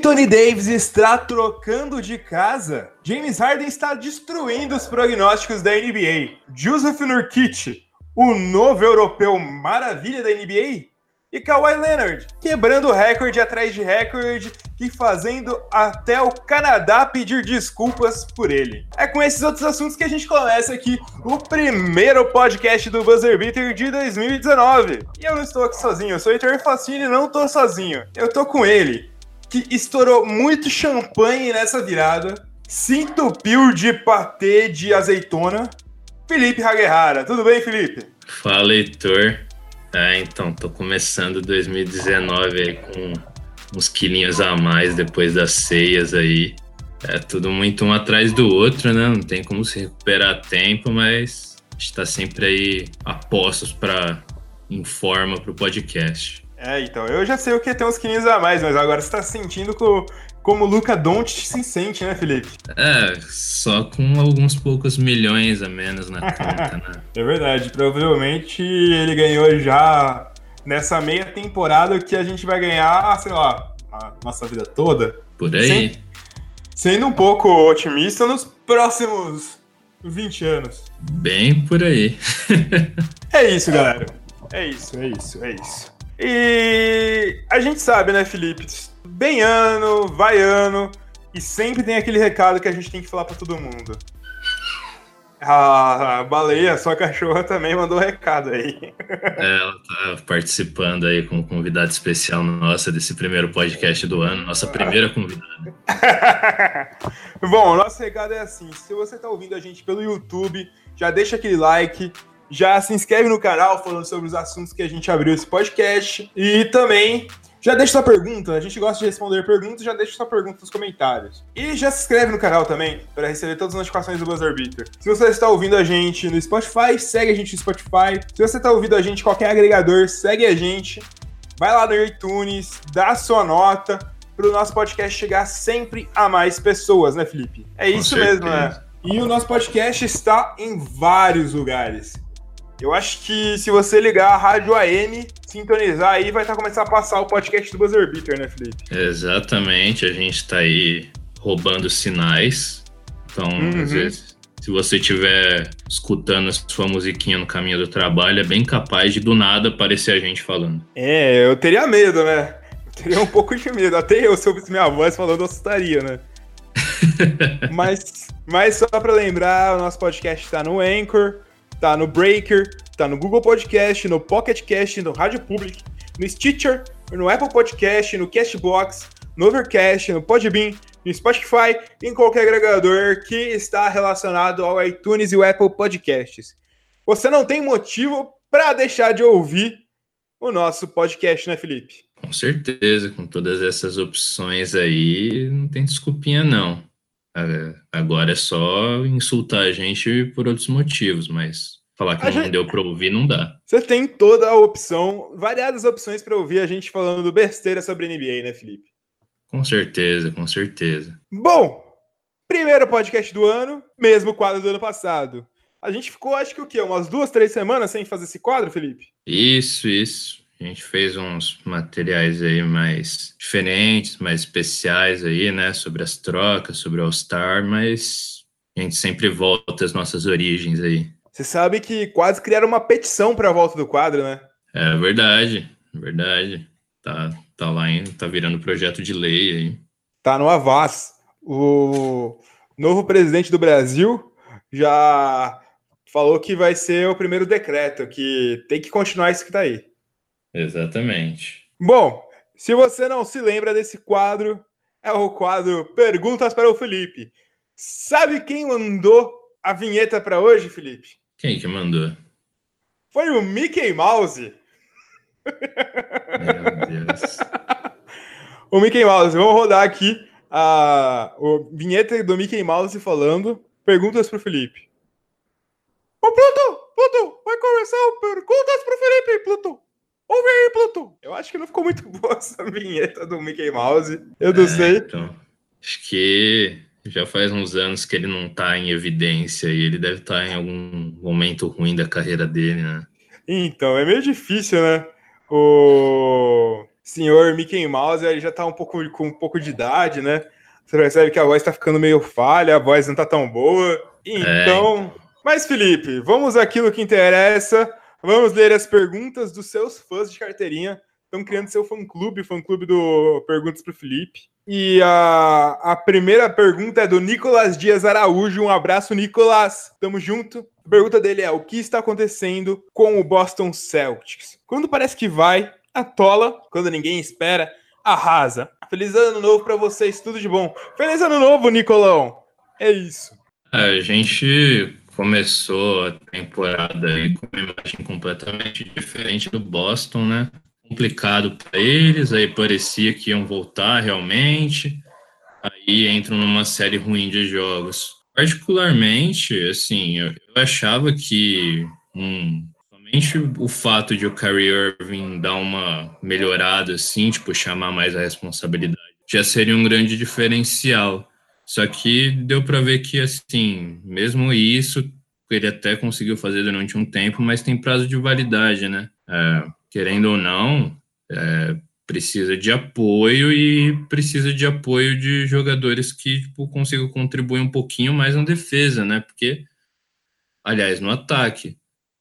Anthony Davis está trocando de casa. James Harden está destruindo os prognósticos da NBA. Joseph Nurkic, o novo europeu maravilha da NBA. E Kawhi Leonard, quebrando recorde atrás de recorde e fazendo até o Canadá pedir desculpas por ele. É com esses outros assuntos que a gente começa aqui o primeiro podcast do Buzzer Beater de 2019. E eu não estou aqui sozinho, eu sou o Heitor Facini e não estou sozinho. Eu estou com ele, que estourou muito champanhe nessa virada, se entupiu de patê de azeitona. Felipe Haguerrara. Tudo bem, Felipe? Fala, Heitor. É, então, tô começando 2019 aí com uns quilinhos a mais depois das ceias aí. É tudo muito um atrás do outro, né? Não tem como se recuperar tempo, mas a gente tá sempre aí a postos para informa pro podcast. É, então, eu já sei o que é ter uns quilinhos a mais, mas agora você tá sentindo com, como o Luca Doncic se sente, né, Felipe? É, só com alguns poucos milhões a menos na conta, né? é verdade, provavelmente ele ganhou já nessa meia temporada que a gente vai ganhar, sei lá, a nossa vida toda. Por aí. sendo um pouco otimista nos próximos 20 anos. Bem por aí. é isso, galera. É isso, é isso, é isso. E a gente sabe, né, Felipe? Bem ano, vai ano, e sempre tem aquele recado que a gente tem que falar para todo mundo. A baleia, sua cachorra também mandou um recado aí. É, ela tá participando aí como convidada especial nossa desse primeiro podcast do ano, nossa primeira convidada. Bom, o nosso recado é assim: se você tá ouvindo a gente pelo YouTube, já deixa aquele like, já se inscreve no canal falando sobre os assuntos que a gente abriu esse podcast. E também já deixa sua pergunta, a gente gosta de responder perguntas, já deixa sua pergunta nos comentários. E já se inscreve no canal também, para receber todas as notificações do Buzzer Beater. Se você está ouvindo a gente no Spotify, segue a gente no Spotify. Se você está ouvindo a gente em qualquer agregador, segue a gente. Vai lá no iTunes, dá sua nota, para o nosso podcast chegar sempre a mais pessoas, né, Felipe? É isso mesmo, né? E o nosso podcast está em vários lugares. Eu acho que se você ligar a rádio AM, sintonizar aí, vai estar tá começando a passar o podcast do Buzzer Beater, né, Felipe? Exatamente, a gente está aí roubando sinais. Então, uhum. às vezes, se você estiver escutando a sua musiquinha no caminho do trabalho, é bem capaz de do nada aparecer a gente falando. É, eu teria medo, né? Eu teria um pouco de medo. Até eu, se eu minha voz falando, eu assustaria, né? mas, mas só para lembrar, o nosso podcast está no Anchor tá no Breaker, tá no Google Podcast, no Pocket Cast, no Rádio Public, no Stitcher, no Apple Podcast, no Castbox, no Overcast, no Podbean, no Spotify em qualquer agregador que está relacionado ao iTunes e o Apple Podcasts. Você não tem motivo para deixar de ouvir o nosso podcast, né, Felipe? Com certeza, com todas essas opções aí, não tem desculpinha não. É, agora é só insultar a gente por outros motivos, mas falar que a não gente... deu para ouvir não dá. Você tem toda a opção, variadas opções para ouvir a gente falando besteira sobre NBA, né, Felipe? Com certeza, com certeza. Bom, primeiro podcast do ano, mesmo quadro do ano passado. A gente ficou, acho que o quê? Umas duas, três semanas sem fazer esse quadro, Felipe? Isso, isso. A gente fez uns materiais aí mais diferentes, mais especiais aí, né? Sobre as trocas, sobre o All-Star, mas a gente sempre volta às nossas origens aí. Você sabe que quase criaram uma petição para a volta do quadro, né? É verdade, verdade. Tá, tá lá, hein? tá virando projeto de lei aí. Tá no Avaz. O novo presidente do Brasil já falou que vai ser o primeiro decreto, que tem que continuar isso que tá aí. Exatamente. Bom, se você não se lembra desse quadro, é o quadro Perguntas para o Felipe. Sabe quem mandou a vinheta para hoje, Felipe? Quem que mandou? Foi o Mickey Mouse. Meu Deus. o Mickey Mouse, vamos rodar aqui a, a vinheta do Mickey Mouse falando perguntas para o Felipe. Ô, Pluto! Pluto! Vai começar o Perguntas para o Felipe, Pluto! Ouve aí, Pluto! Eu acho que não ficou muito boa essa vinheta do Mickey Mouse. Eu não é, sei. Então, acho que já faz uns anos que ele não tá em evidência e ele deve estar tá em algum momento ruim da carreira dele, né? Então, é meio difícil, né? O... senhor Mickey Mouse, ele já tá um pouco com um pouco de idade, né? Você percebe que a voz tá ficando meio falha, a voz não tá tão boa. Então, é. mas Felipe, vamos àquilo que interessa. Vamos ler as perguntas dos seus fãs de carteirinha. Estão criando seu fã-clube, fã-clube do Perguntas pro Felipe. E a, a primeira pergunta é do Nicolas Dias Araújo. Um abraço, Nicolas. Tamo junto. A pergunta dele é: o que está acontecendo com o Boston Celtics? Quando parece que vai, atola. Quando ninguém espera, arrasa. Feliz ano novo para vocês, tudo de bom. Feliz ano novo, Nicolão. É isso. A gente começou a temporada aí com uma imagem completamente diferente do Boston, né? Complicado para eles, aí parecia que iam voltar realmente, aí entram numa série ruim de jogos. Particularmente, assim, eu, achava que um, somente o fato de o Kyrie Irving dar uma melhorada, assim, tipo, chamar mais a responsabilidade, já seria um grande diferencial. Só que deu para ver que, assim, mesmo isso, ele até conseguiu fazer durante um tempo, mas tem prazo de validade, né? É, querendo ou não, é, precisa de apoio e precisa de apoio de jogadores que tipo, consigam contribuir um pouquinho mais na defesa, né? Porque, aliás, no ataque.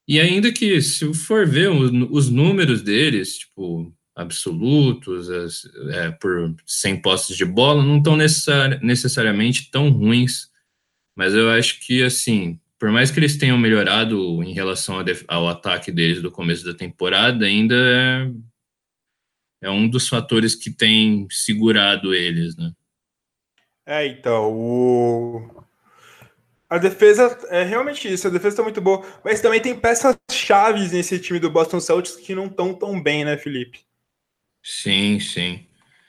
E ainda que, se for ver os, os números deles, tipo, absolutos, as, é, por 100 postes de bola, não estão necessari necessariamente tão ruins. Mas eu acho que, assim, por mais que eles tenham melhorado em relação ao ataque deles do começo da temporada, ainda é, é um dos fatores que tem segurado eles, né? É, então, o... a defesa é realmente isso, a defesa está muito boa, mas também tem peças chaves nesse time do Boston Celtics que não estão tão bem, né, Felipe? Sim, sim.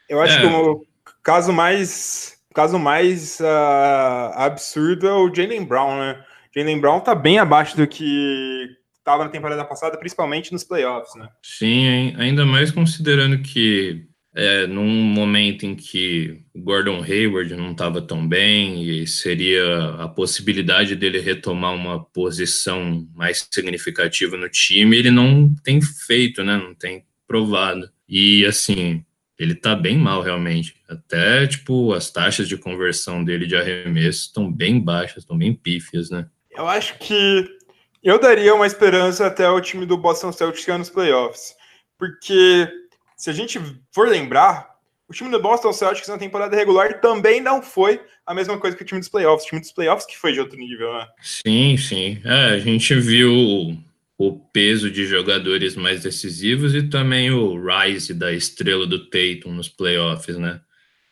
Eu acho é. que o caso mais, caso mais uh, absurdo é o Jalen Brown, né? Jalen Brown tá bem abaixo do que estava na temporada passada, principalmente nos playoffs, né? Sim, ainda mais considerando que é, num momento em que Gordon Hayward não estava tão bem e seria a possibilidade dele retomar uma posição mais significativa no time, ele não tem feito, né? Não tem provado. E assim, ele tá bem mal realmente. Até tipo as taxas de conversão dele de arremesso estão bem baixas, estão bem pífias, né? Eu acho que eu daria uma esperança até o time do Boston Celtics chegar nos playoffs, porque se a gente for lembrar, o time do Boston Celtics na temporada regular também não foi a mesma coisa que o time dos playoffs. O time dos playoffs que foi de outro nível, né? Sim, sim. É, a gente viu o peso de jogadores mais decisivos e também o rise da estrela do Tatum nos playoffs, né?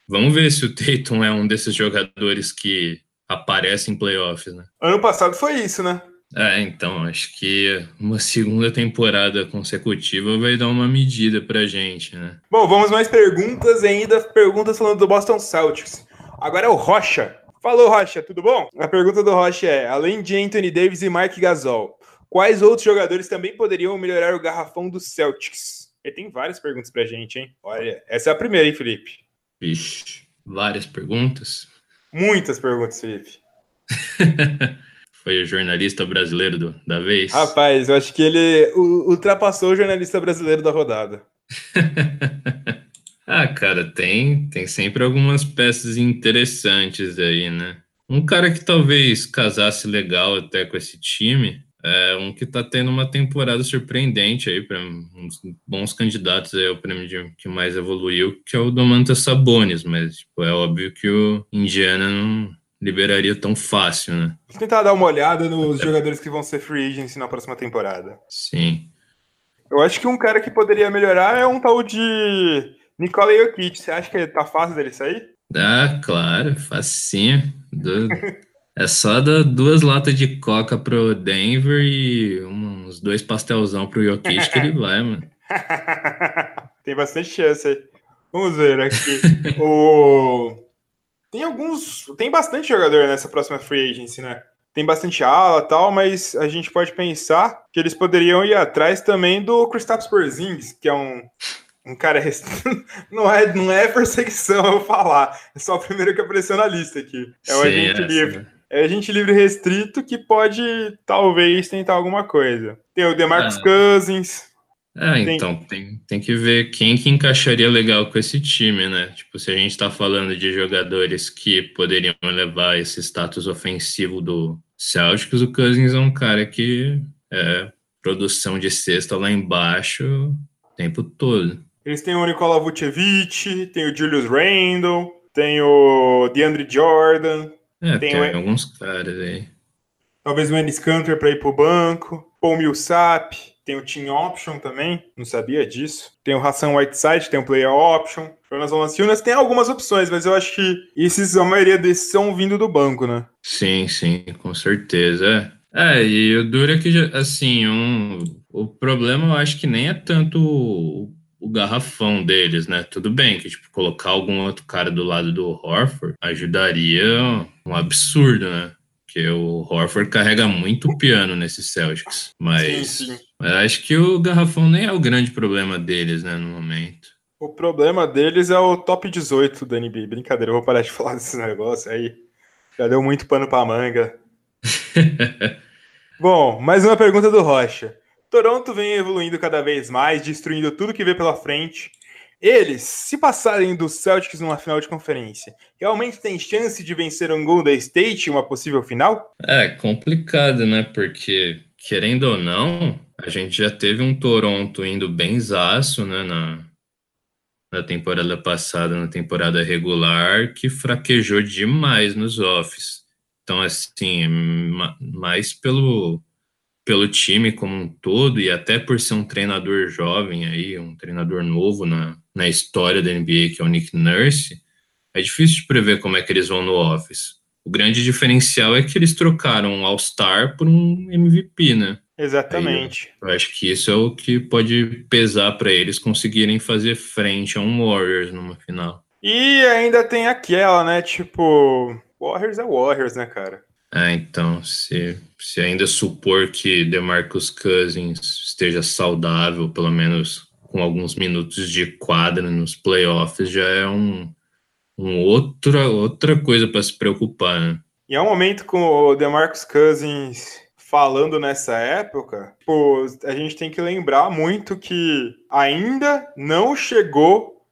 Vamos ver se o Tatum é um desses jogadores que aparece em playoffs, né? Ano passado foi isso, né? É, então, acho que uma segunda temporada consecutiva vai dar uma medida pra gente, né? Bom, vamos mais perguntas ainda, perguntas falando do Boston Celtics. Agora é o Rocha. Falou, Rocha, tudo bom? A pergunta do Rocha é: além de Anthony Davis e Mark Gasol, Quais outros jogadores também poderiam melhorar o garrafão do Celtics? Ele tem várias perguntas pra gente, hein? Olha, essa é a primeira, hein, Felipe? Vixe, várias perguntas? Muitas perguntas, Felipe. Foi o jornalista brasileiro do, da vez? Rapaz, eu acho que ele ultrapassou o jornalista brasileiro da rodada. ah, cara, tem, tem sempre algumas peças interessantes aí, né? Um cara que talvez casasse legal até com esse time é um que está tendo uma temporada surpreendente aí para uns bons candidatos aí ao prêmio de, que mais evoluiu, que é o Domantas Sabonis, mas tipo, é óbvio que o Indiana não liberaria tão fácil, né? Vou tentar dar uma olhada nos jogadores que vão ser free agents na próxima temporada. Sim. Eu acho que um cara que poderia melhorar é um tal de Nikola Jokic. Você acha que tá fácil dele sair? Ah, claro, facinho. Do... É só dar duas latas de coca pro Denver e uns dois pastelzão pro Jokic que ele vai, mano. Tem bastante chance aí. Vamos ver aqui. o... Tem alguns. Tem bastante jogador nessa próxima free agency, né? Tem bastante ala e tal, mas a gente pode pensar que eles poderiam ir atrás também do Kristaps Porzingis, que é um, um cara não é não é perseguição eu falar, é só o primeiro que apareceu na lista aqui. É o Sim, agente é, livre. É gente livre restrito que pode, talvez, tentar alguma coisa. Tem o DeMarcus é. Cousins. É, então, tem, tem que ver quem que encaixaria legal com esse time, né? Tipo, se a gente tá falando de jogadores que poderiam levar esse status ofensivo do Celtics, o Cousins é um cara que é produção de cesta lá embaixo o tempo todo. Eles têm o Nikola Vucevic, tem o Julius Randle, tem o DeAndre Jordan. É, tem, tem o... alguns caras aí. Talvez o Ennis Cantor para ir pro banco. Paul Millsap, tem o Team Option também, não sabia disso. Tem o Hassan Whiteside, tem o Player Option. Jonas Valanciunas tem algumas opções, mas eu acho que esses, a maioria desses são vindo do banco, né? Sim, sim, com certeza. É, e o duro é que, assim, um, o problema eu acho que nem é tanto o, o garrafão deles, né? Tudo bem que, tipo, colocar algum outro cara do lado do Horford ajudaria um absurdo, né? Porque o Horford carrega muito piano nesse Celtics. Mas, sim, sim. mas acho que o garrafão nem é o grande problema deles, né, no momento. O problema deles é o top 18 da NBA. Brincadeira, eu vou parar de falar desse negócio aí. Já deu muito pano pra manga. Bom, mais uma pergunta do Rocha. Toronto vem evoluindo cada vez mais, destruindo tudo que vê pela frente eles, se passarem do Celtics numa final de conferência, realmente tem chance de vencer um Golden State em uma possível final? É complicado, né? Porque, querendo ou não, a gente já teve um Toronto indo bem zaço, né? Na, na temporada passada, na temporada regular, que fraquejou demais nos offs. Então, assim, mais pelo pelo time como um todo e até por ser um treinador jovem aí, um treinador novo na, na história da NBA, que é o Nick Nurse, é difícil de prever como é que eles vão no Office. O grande diferencial é que eles trocaram um All-Star por um MVP, né? Exatamente. Aí, eu acho que isso é o que pode pesar para eles conseguirem fazer frente a um Warriors numa final. E ainda tem aquela, né? Tipo, Warriors é Warriors, né, cara? É, então, se, se ainda supor que DeMarcus Cousins esteja saudável, pelo menos com alguns minutos de quadra nos playoffs, já é um, um outra, outra coisa para se preocupar, né? E é um momento com o DeMarcus Cousins falando nessa época, pô, a gente tem que lembrar muito que ainda não chegou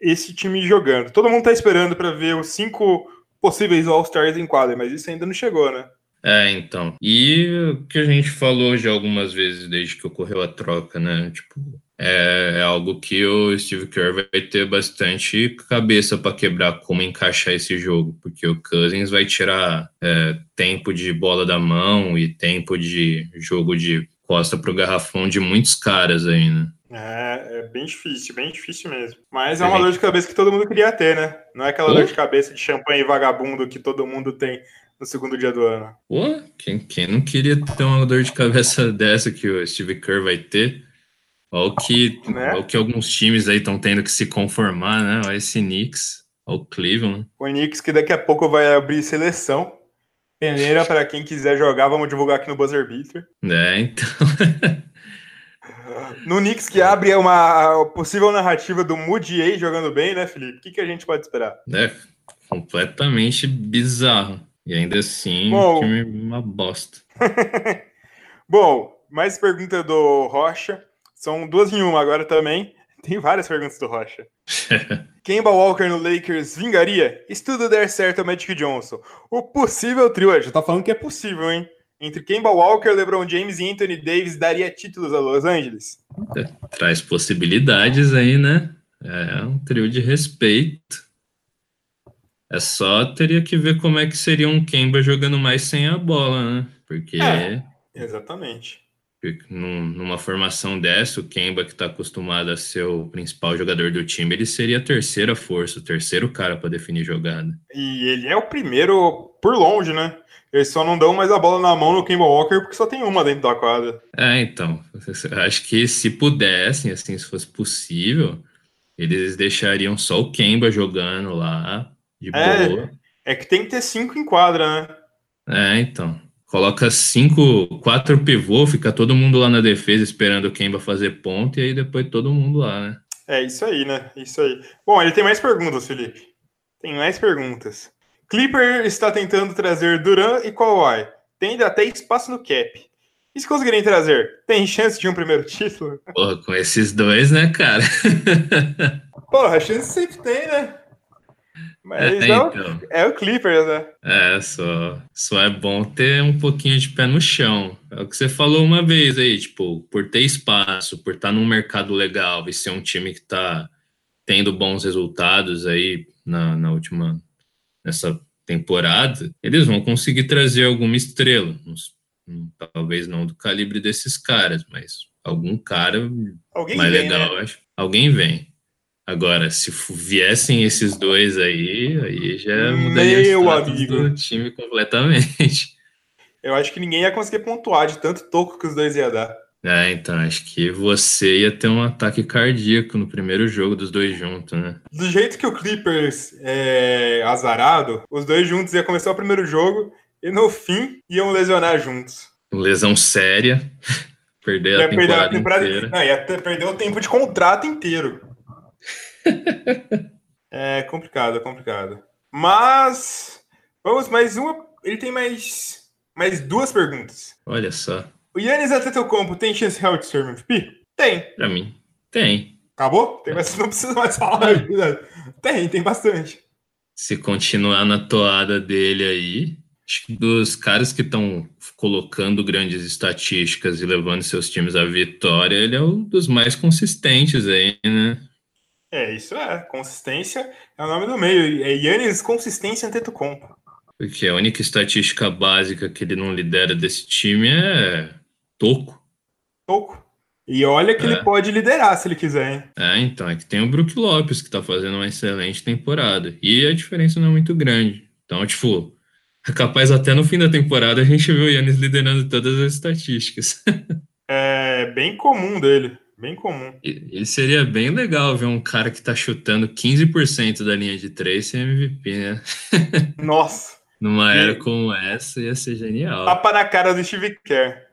esse time jogando. Todo mundo tá esperando para ver os cinco possíveis All-Stars em quadra, mas isso ainda não chegou, né? É, então. E o que a gente falou já algumas vezes desde que ocorreu a troca, né? Tipo, é, é algo que o Steve Kerr vai ter bastante cabeça para quebrar como encaixar esse jogo, porque o Cousins vai tirar é, tempo de bola da mão e tempo de jogo de costa para o garrafão de muitos caras aí, né? É, é bem difícil, bem difícil mesmo. Mas é uma dor de cabeça que todo mundo queria ter, né? Não é aquela dor de cabeça de champanhe vagabundo que todo mundo tem no segundo dia do ano. Pô, quem, quem não queria ter uma dor de cabeça dessa que o Steve Kerr vai ter? Olha o que, né? o que alguns times aí estão tendo que se conformar, né? Olha esse Knicks, olha o Cleveland. O Knicks que daqui a pouco vai abrir seleção. Peneira para quem quiser jogar, vamos divulgar aqui no Buzzer Beater. É, então. No Knicks que abre uma possível narrativa do Moody jogando bem, né, Felipe? O que, que a gente pode esperar? É, completamente bizarro. E ainda assim, Bom, uma bosta. Bom, mais pergunta do Rocha. São duas em uma agora também. Tem várias perguntas do Rocha. Kemba Walker no Lakers vingaria? Se tudo der certo, é o Magic Johnson. O possível trio, já tá falando que é possível, hein? Entre Kemba Walker, LeBron James e Anthony Davis daria títulos a Los Angeles? É, traz possibilidades aí, né? É um trio de respeito. É só teria que ver como é que seria um Kemba jogando mais sem a bola, né? Porque. É, exatamente. Numa formação dessa, o Kemba, que está acostumado a ser o principal jogador do time, ele seria a terceira força, o terceiro cara para definir jogada. E ele é o primeiro por longe, né? Eles só não dão mais a bola na mão no Kemba Walker porque só tem uma dentro da quadra. É, então. Acho que se pudessem, assim, se fosse possível, eles deixariam só o Kemba jogando lá, de é, boa. É que tem que ter cinco em quadra, né? É, então. Coloca cinco, quatro pivô, fica todo mundo lá na defesa esperando o Kemba fazer ponto e aí depois todo mundo lá, né? É isso aí, né? Isso aí. Bom, ele tem mais perguntas, Felipe. Tem mais perguntas. Clipper está tentando trazer Duran e Kawhi. Tem até espaço no cap. E se conseguirem trazer, tem chance de um primeiro título? Porra, com esses dois, né, cara? Porra, a chance sempre tem, né? Mas é, é, o, então. é o Clippers, né? É, só, só é bom ter um pouquinho de pé no chão. É o que você falou uma vez aí, tipo, por ter espaço, por estar num mercado legal e ser um time que tá tendo bons resultados aí na, na última, nessa temporada, eles vão conseguir trazer alguma estrela. Talvez não do calibre desses caras, mas algum cara Alguém mais vem, legal, né? acho. Alguém vem. Agora, se viessem esses dois aí, aí já mudaria Meu amigo. do time completamente. Eu acho que ninguém ia conseguir pontuar de tanto toco que os dois iam dar. É, então, acho que você ia ter um ataque cardíaco no primeiro jogo dos dois juntos, né? Do jeito que o Clippers é azarado, os dois juntos iam começar o primeiro jogo e no fim iam lesionar juntos. Lesão séria. perder a temporada, a temporada inteira. Não, ia ter, perder o tempo de contrato inteiro. é complicado, é complicado. Mas vamos mais uma. Ele tem mais mais duas perguntas. Olha só. O Yannis Antetokounmpo tem chance real de ser MVP? Tem. Pra mim, tem. Acabou? Tem, mas não precisa mais falar. tem, tem bastante. Se continuar na toada dele aí, acho que dos caras que estão colocando grandes estatísticas e levando seus times à vitória, ele é um dos mais consistentes aí, né? É, isso é. Consistência é o nome do meio. É Yannis Consistência Antetokounmpo. Porque a única estatística básica que ele não lidera desse time é toco. Toco. E olha que é. ele pode liderar se ele quiser, hein? É, então, é que tem o Brook Lopes, que tá fazendo uma excelente temporada. E a diferença não é muito grande. Então, tipo, é capaz até no fim da temporada a gente ver o Yannis liderando todas as estatísticas. é bem comum dele. Bem comum. E, seria bem legal ver um cara que tá chutando 15% da linha de 3 ser MVP, né? Nossa. Numa era como essa, ia ser genial. Tapa na cara do Steve Kerr.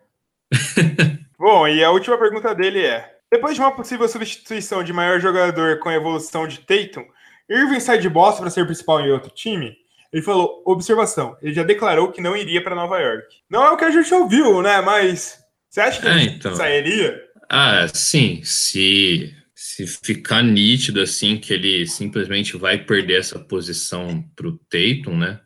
Bom, e a última pergunta dele é: depois de uma possível substituição de maior jogador com a evolução de Tatum, Irving sai de Boston para ser principal em outro time? Ele falou: observação, ele já declarou que não iria para Nova York. Não é o que a gente ouviu, né? Mas você acha que é, ele então. sairia? Ah, sim. Se, se ficar nítido assim que ele simplesmente vai perder essa posição para o Tatum, né?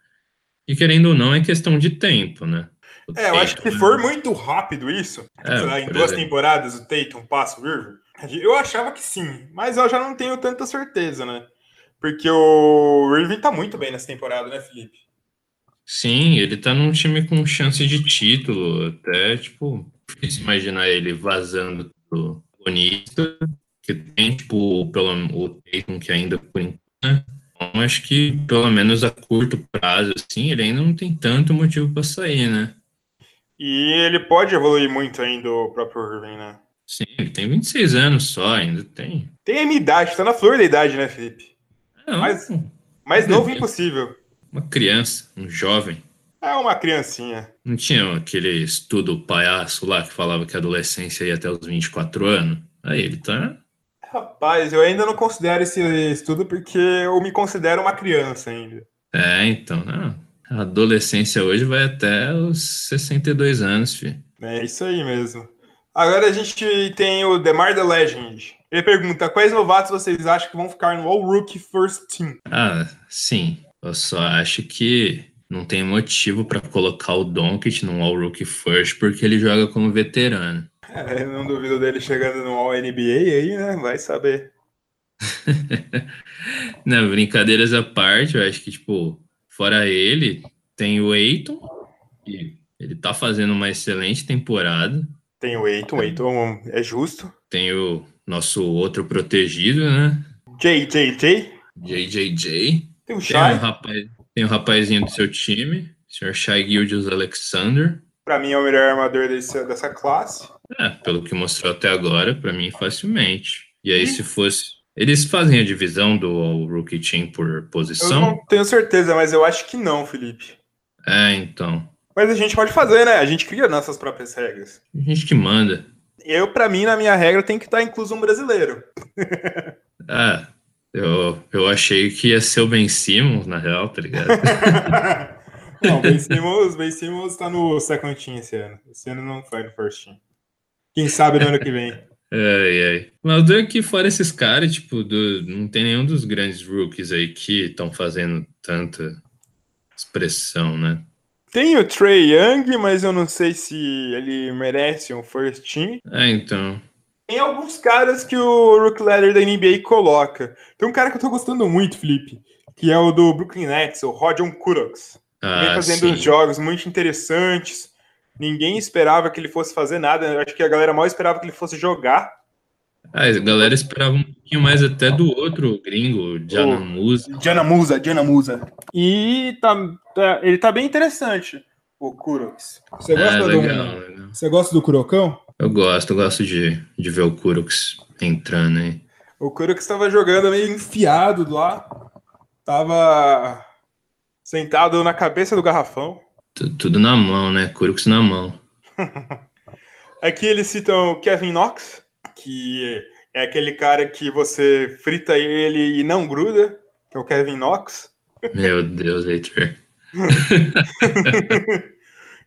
E querendo ou não, é questão de tempo, né? O é, eu acho que se for muito rápido isso, é, lá, em duas exemplo. temporadas o Tatum passa o Irving, eu achava que sim, mas eu já não tenho tanta certeza, né? Porque o Irving tá muito bem nessa temporada, né, Felipe? Sim, ele tá num time com chance de título, até, tipo, difícil imaginar ele vazando do bonito, que tem, tipo, pelo, o Tatum que ainda por enquanto, né? Então, acho que pelo menos a curto prazo, assim, ele ainda não tem tanto motivo para sair, né? E ele pode evoluir muito ainda, o próprio Irving, né? Sim, ele tem 26 anos só, ainda tem. Tem a minha idade, tá na flor da idade, né, Felipe? Não, mas, mas novo impossível. Uma criança, um jovem. É uma criancinha. Não tinha aquele estudo palhaço lá que falava que a adolescência ia até os 24 anos? Aí ele tá. Rapaz, eu ainda não considero esse estudo porque eu me considero uma criança ainda. É, então, não. A adolescência hoje vai até os 62 anos, filho. É isso aí mesmo. Agora a gente tem o Demar The Legend. Ele pergunta: quais novatos vocês acham que vão ficar no All Rookie First Team? Ah, sim. Eu só acho que não tem motivo para colocar o Doncic no All Rookie First porque ele joga como veterano. É, não duvido dele chegando no All NBA aí, né? Vai saber. não, brincadeiras à parte, eu acho que, tipo, fora ele, tem o Eiton, que ele tá fazendo uma excelente temporada. Tem o Eiton, o Eiton é justo. Tem o nosso outro protegido, né? JJJ. JJJ. Tem o Shai. Tem um rapaz, tem um rapazinho do seu time, o senhor Shai Gildius Alexander. Para mim é o melhor armador desse, dessa classe. É, pelo que mostrou até agora, para mim facilmente. E aí, se fosse. Eles fazem a divisão do Rookie Team por posição? Eu não tenho certeza, mas eu acho que não, Felipe. É, então. Mas a gente pode fazer, né? A gente cria nossas próprias regras. A gente que manda. Eu, para mim, na minha regra, tem que estar incluso um brasileiro. ah, Eu, eu achei que ia ser o Ben Simmons, na real, tá ligado? Não, o Ben Simmons, ben Simmons tá no second team esse ano. Esse ano não foi no first team. Quem sabe no ano que vem. Ai, ai. Mas o que fora esses caras, tipo, do, não tem nenhum dos grandes rookies aí que estão fazendo tanta expressão, né? Tem o Trey Young, mas eu não sei se ele merece um first team. É, então. Tem alguns caras que o Rook Leather da NBA coloca. Tem um cara que eu tô gostando muito, Felipe, que é o do Brooklyn Nets, o Rodion Kuroks. Ah, Vem fazendo sim. jogos muito interessantes. Ninguém esperava que ele fosse fazer nada. Eu acho que a galera mal esperava que ele fosse jogar. Ah, a galera esperava um pouquinho mais até do outro gringo, Jana Musa. Jana Musa, Jana Musa. E tá, tá, ele tá bem interessante, o Kuroks. Você gosta, é, legal, do, legal. Você gosta do Kurokão? Eu gosto, eu gosto de, de ver o Kuroks entrando aí. O Kuroks estava jogando meio enfiado lá. Tava sentado na cabeça do garrafão. Tudo, tudo na mão, né? Kuroks na mão. Aqui eles citam Kevin Knox, que é aquele cara que você frita ele e não gruda, que é o Kevin Knox. Meu Deus, Heitor.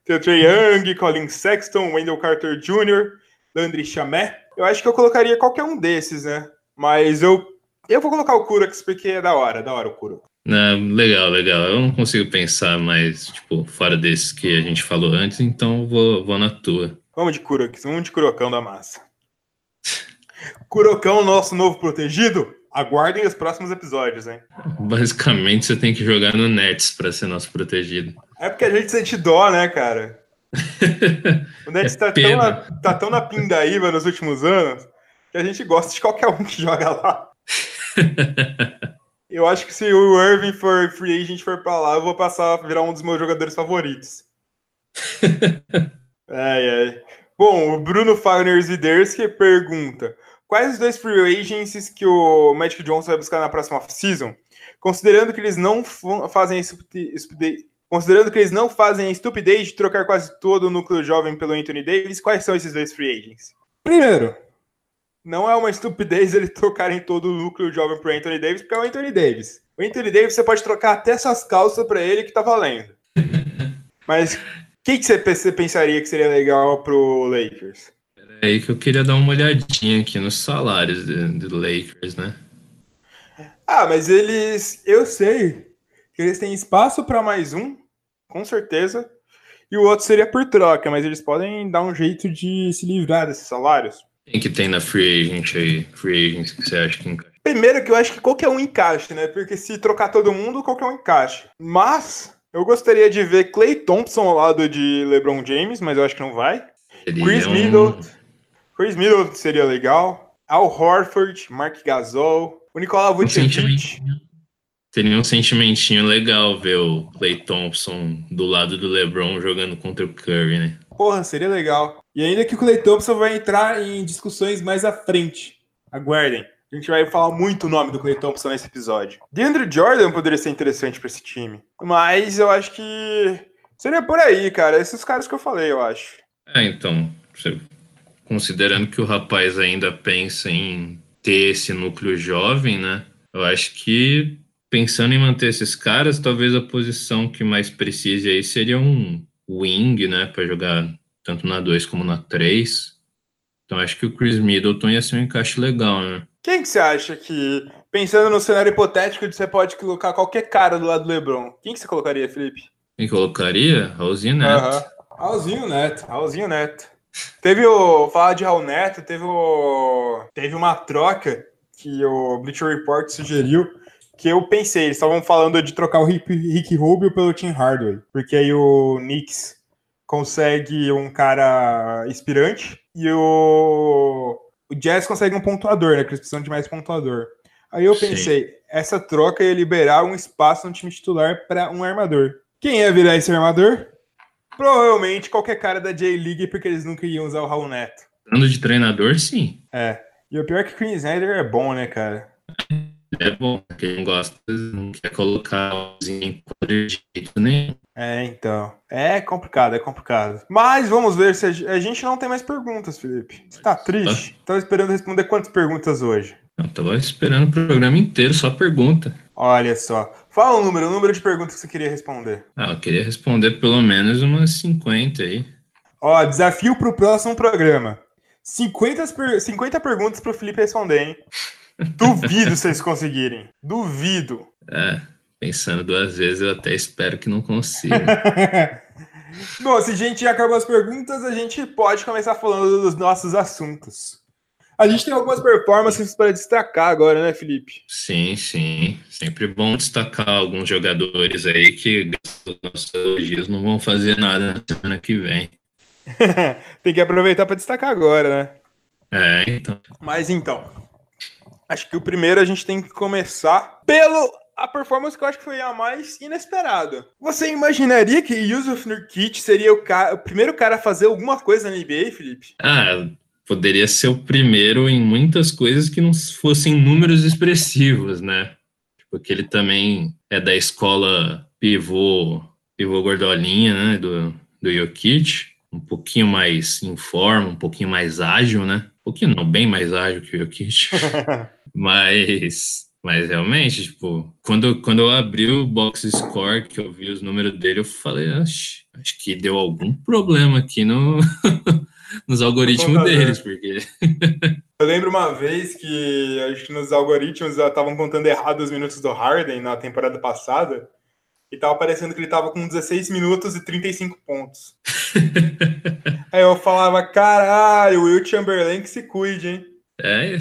Tem o Trey Young, Colin Sexton, Wendell Carter Jr., Landry Chamé. Eu acho que eu colocaria qualquer um desses, né? Mas eu, eu vou colocar o Kurax porque é da hora, da hora o Kurax. Legal, legal. Eu não consigo pensar mais, tipo, fora desses que a gente falou antes, então vou, vou na tua. Vamos de Kurax, vamos de Kurocão da massa. Kurocão, nosso novo protegido? Aguardem os próximos episódios, hein? Basicamente, você tem que jogar no Nets para ser nosso protegido. É porque a gente sente dó, né, cara? o Nets é tá, tão na, tá tão na pindaíba nos últimos anos que a gente gosta de qualquer um que joga lá. eu acho que se o Irving for free agent for pra lá, eu vou passar a virar um dos meus jogadores favoritos. ai, ai. Bom, o Bruno Fagner Ziderski pergunta: Quais os dois free agents que o Magic Johnson vai buscar na próxima season? Considerando que eles não fazem considerando que eles não fazem a estupidez de trocar quase todo o núcleo jovem pelo Anthony Davis, quais são esses dois free agents? Primeiro, não é uma estupidez eles trocarem todo o núcleo jovem pro Anthony Davis, porque é o Anthony Davis. O Anthony Davis você pode trocar até essas calças para ele que tá valendo. Mas o que, que você pensaria que seria legal pro Lakers? É aí que eu queria dar uma olhadinha aqui nos salários do Lakers, né? Ah, mas eles. Eu sei que eles têm espaço para mais um, com certeza. E o outro seria por troca, mas eles podem dar um jeito de se livrar desses salários. Quem que tem na free agent aí? Free agent que você acha que encaixa? Primeiro que eu acho que qualquer um encaixe, né? Porque se trocar todo mundo, qualquer um encaixe. Mas eu gostaria de ver Clay Thompson ao lado de LeBron James, mas eu acho que não vai. Seria Chris um... Middleton. Chris Middleton seria legal. Al Horford, Mark Gasol, o Nicolau Vucevic. Seria um sentimentinho legal ver o Clay Thompson do lado do LeBron jogando contra o Curry, né? Porra, seria legal. E ainda que o Clay Thompson vai entrar em discussões mais à frente. Aguardem. A gente vai falar muito o nome do Clay Thompson nesse episódio. DeAndre Jordan poderia ser interessante para esse time. Mas eu acho que seria por aí, cara. Esses caras que eu falei, eu acho. É, então. Considerando que o rapaz ainda pensa em ter esse núcleo jovem, né? Eu acho que pensando em manter esses caras, talvez a posição que mais precise aí seria um wing, né? Para jogar tanto na 2 como na 3. Então acho que o Chris Middleton ia ser um encaixe legal, né? Quem que você acha que, pensando no cenário hipotético de você pode colocar qualquer cara do lado do LeBron, quem que você colocaria, Felipe? Quem colocaria? Raulzinho Neto. Uhum. Raulzinho Neto. Raulzinho Neto. Teve o. Falar de Raul Neto, teve o. Teve uma troca que o Bleacher Report sugeriu. Que eu pensei, eles estavam falando de trocar o Rick, Rick Rubio pelo Tim Hardaway. Porque aí o Knicks consegue um cara inspirante e o, o Jazz consegue um pontuador, né? Que eles precisam de mais pontuador. Aí eu pensei, Sim. essa troca ia liberar um espaço no time titular para um armador. Quem ia virar esse armador? Provavelmente qualquer cara da J-League, porque eles nunca iam usar o Raul Neto. Falando de treinador, sim. É. E o pior é que o Queen Snyder é bom, né, cara? É bom, quem gosta não quer colocar em quadro de jeito nenhum. É, então. É complicado, é complicado. Mas vamos ver se a, gente não tem mais perguntas, Felipe. Você tá triste? Tava esperando responder quantas perguntas hoje? Eu tava esperando o programa inteiro, só pergunta. Olha só. Fala o número, o número de perguntas que você queria responder. Ah, eu queria responder pelo menos umas 50 aí. Ó, desafio pro próximo programa. 50, per 50 perguntas pro Felipe responder, hein? Duvido vocês conseguirem. Duvido. É, pensando duas vezes, eu até espero que não consiga. Bom, se a gente já acabou as perguntas, a gente pode começar falando dos nossos assuntos. A gente tem algumas performances para destacar agora, né, Felipe? Sim, sim. Sempre bom destacar alguns jogadores aí que, graças aos nossos elogios, não vão fazer nada na semana que vem. tem que aproveitar para destacar agora, né? É, então. Mas então, acho que o primeiro a gente tem que começar pelo a performance que eu acho que foi a mais inesperada. Você imaginaria que Yusuf Nurkic seria o, o primeiro cara a fazer alguma coisa na NBA, Felipe? Ah, poderia ser o primeiro em muitas coisas que não fossem números expressivos, né? Porque ele também é da escola pivô, pivô gordolinha, né, do, do Jokic, um pouquinho mais em forma, um pouquinho mais ágil, né? Um pouquinho não, bem mais ágil que o Jokic. Mas mas realmente, tipo, quando, quando eu abri o box score, que eu vi os números dele, eu falei, acho, acho que deu algum problema aqui no, nos algoritmos deles, porque. eu lembro uma vez que acho que nos algoritmos estavam contando errado os minutos do Harden na temporada passada. E tava parecendo que ele tava com 16 minutos e 35 pontos. Aí eu falava, caralho, o Will Chamberlain que se cuide, hein? É.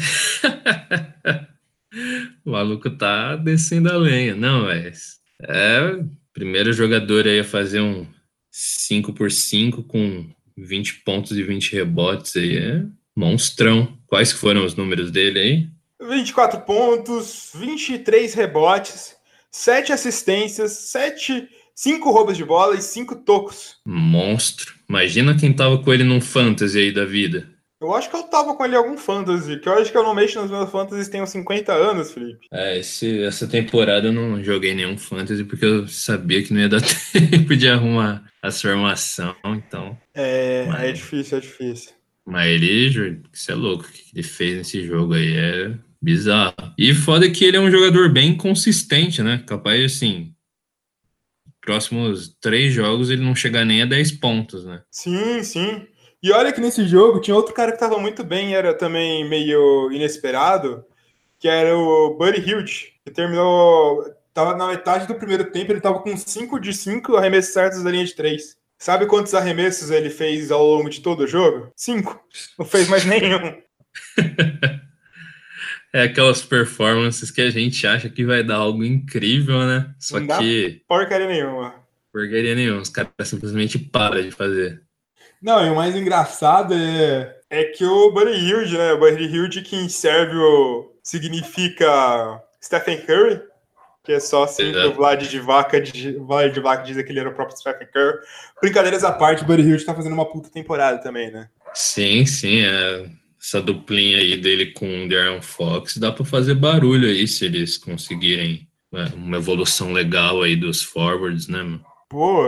o maluco tá descendo a lenha. Não, mas é primeiro jogador aí a fazer um 5 por 5 com 20 pontos e 20 rebotes aí é monstrão. Quais foram os números dele aí? 24 pontos, 23 rebotes, 7 assistências, 7 5 roubos de bola e 5 tocos. Monstro. Imagina quem tava com ele num fantasy aí da vida. Eu acho que eu tava com ele em algum fantasy, que eu acho que eu não mexo nos meus fantasies tem uns 50 anos, Felipe. É, esse, essa temporada eu não joguei nenhum fantasy porque eu sabia que não ia dar tempo de arrumar a formação, então. É, mas, é difícil, é difícil. Mas ele, isso é louco, o que ele fez nesse jogo aí é bizarro. E foda que ele é um jogador bem consistente, né? Capaz, assim, próximos três jogos ele não chegar nem a 10 pontos, né? Sim, sim. E olha que nesse jogo tinha outro cara que estava muito bem, era também meio inesperado, que era o Buddy Hilde, que terminou. Tava na metade do primeiro tempo, ele tava com 5 de 5 arremessos certos da linha de 3. Sabe quantos arremessos ele fez ao longo de todo o jogo? 5. Não fez mais nenhum. é aquelas performances que a gente acha que vai dar algo incrível, né? Só Não que. Porcaria nenhuma. Porcaria nenhuma. Os caras simplesmente param de fazer. Não, e o mais engraçado é, é que o Buddy Hilde, né? O Buddy Hilde que em sérvio significa Stephen Curry, que é só assim que o Vlad de Vaca, de, Vlad de Vaca diz que ele era o próprio Stephen Curry. Brincadeiras à parte, o Buddy Hilde tá fazendo uma puta temporada também, né? Sim, sim, é, essa duplinha aí dele com o Darren Fox dá para fazer barulho aí se eles conseguirem é, uma evolução legal aí dos forwards, né, mano? Pô,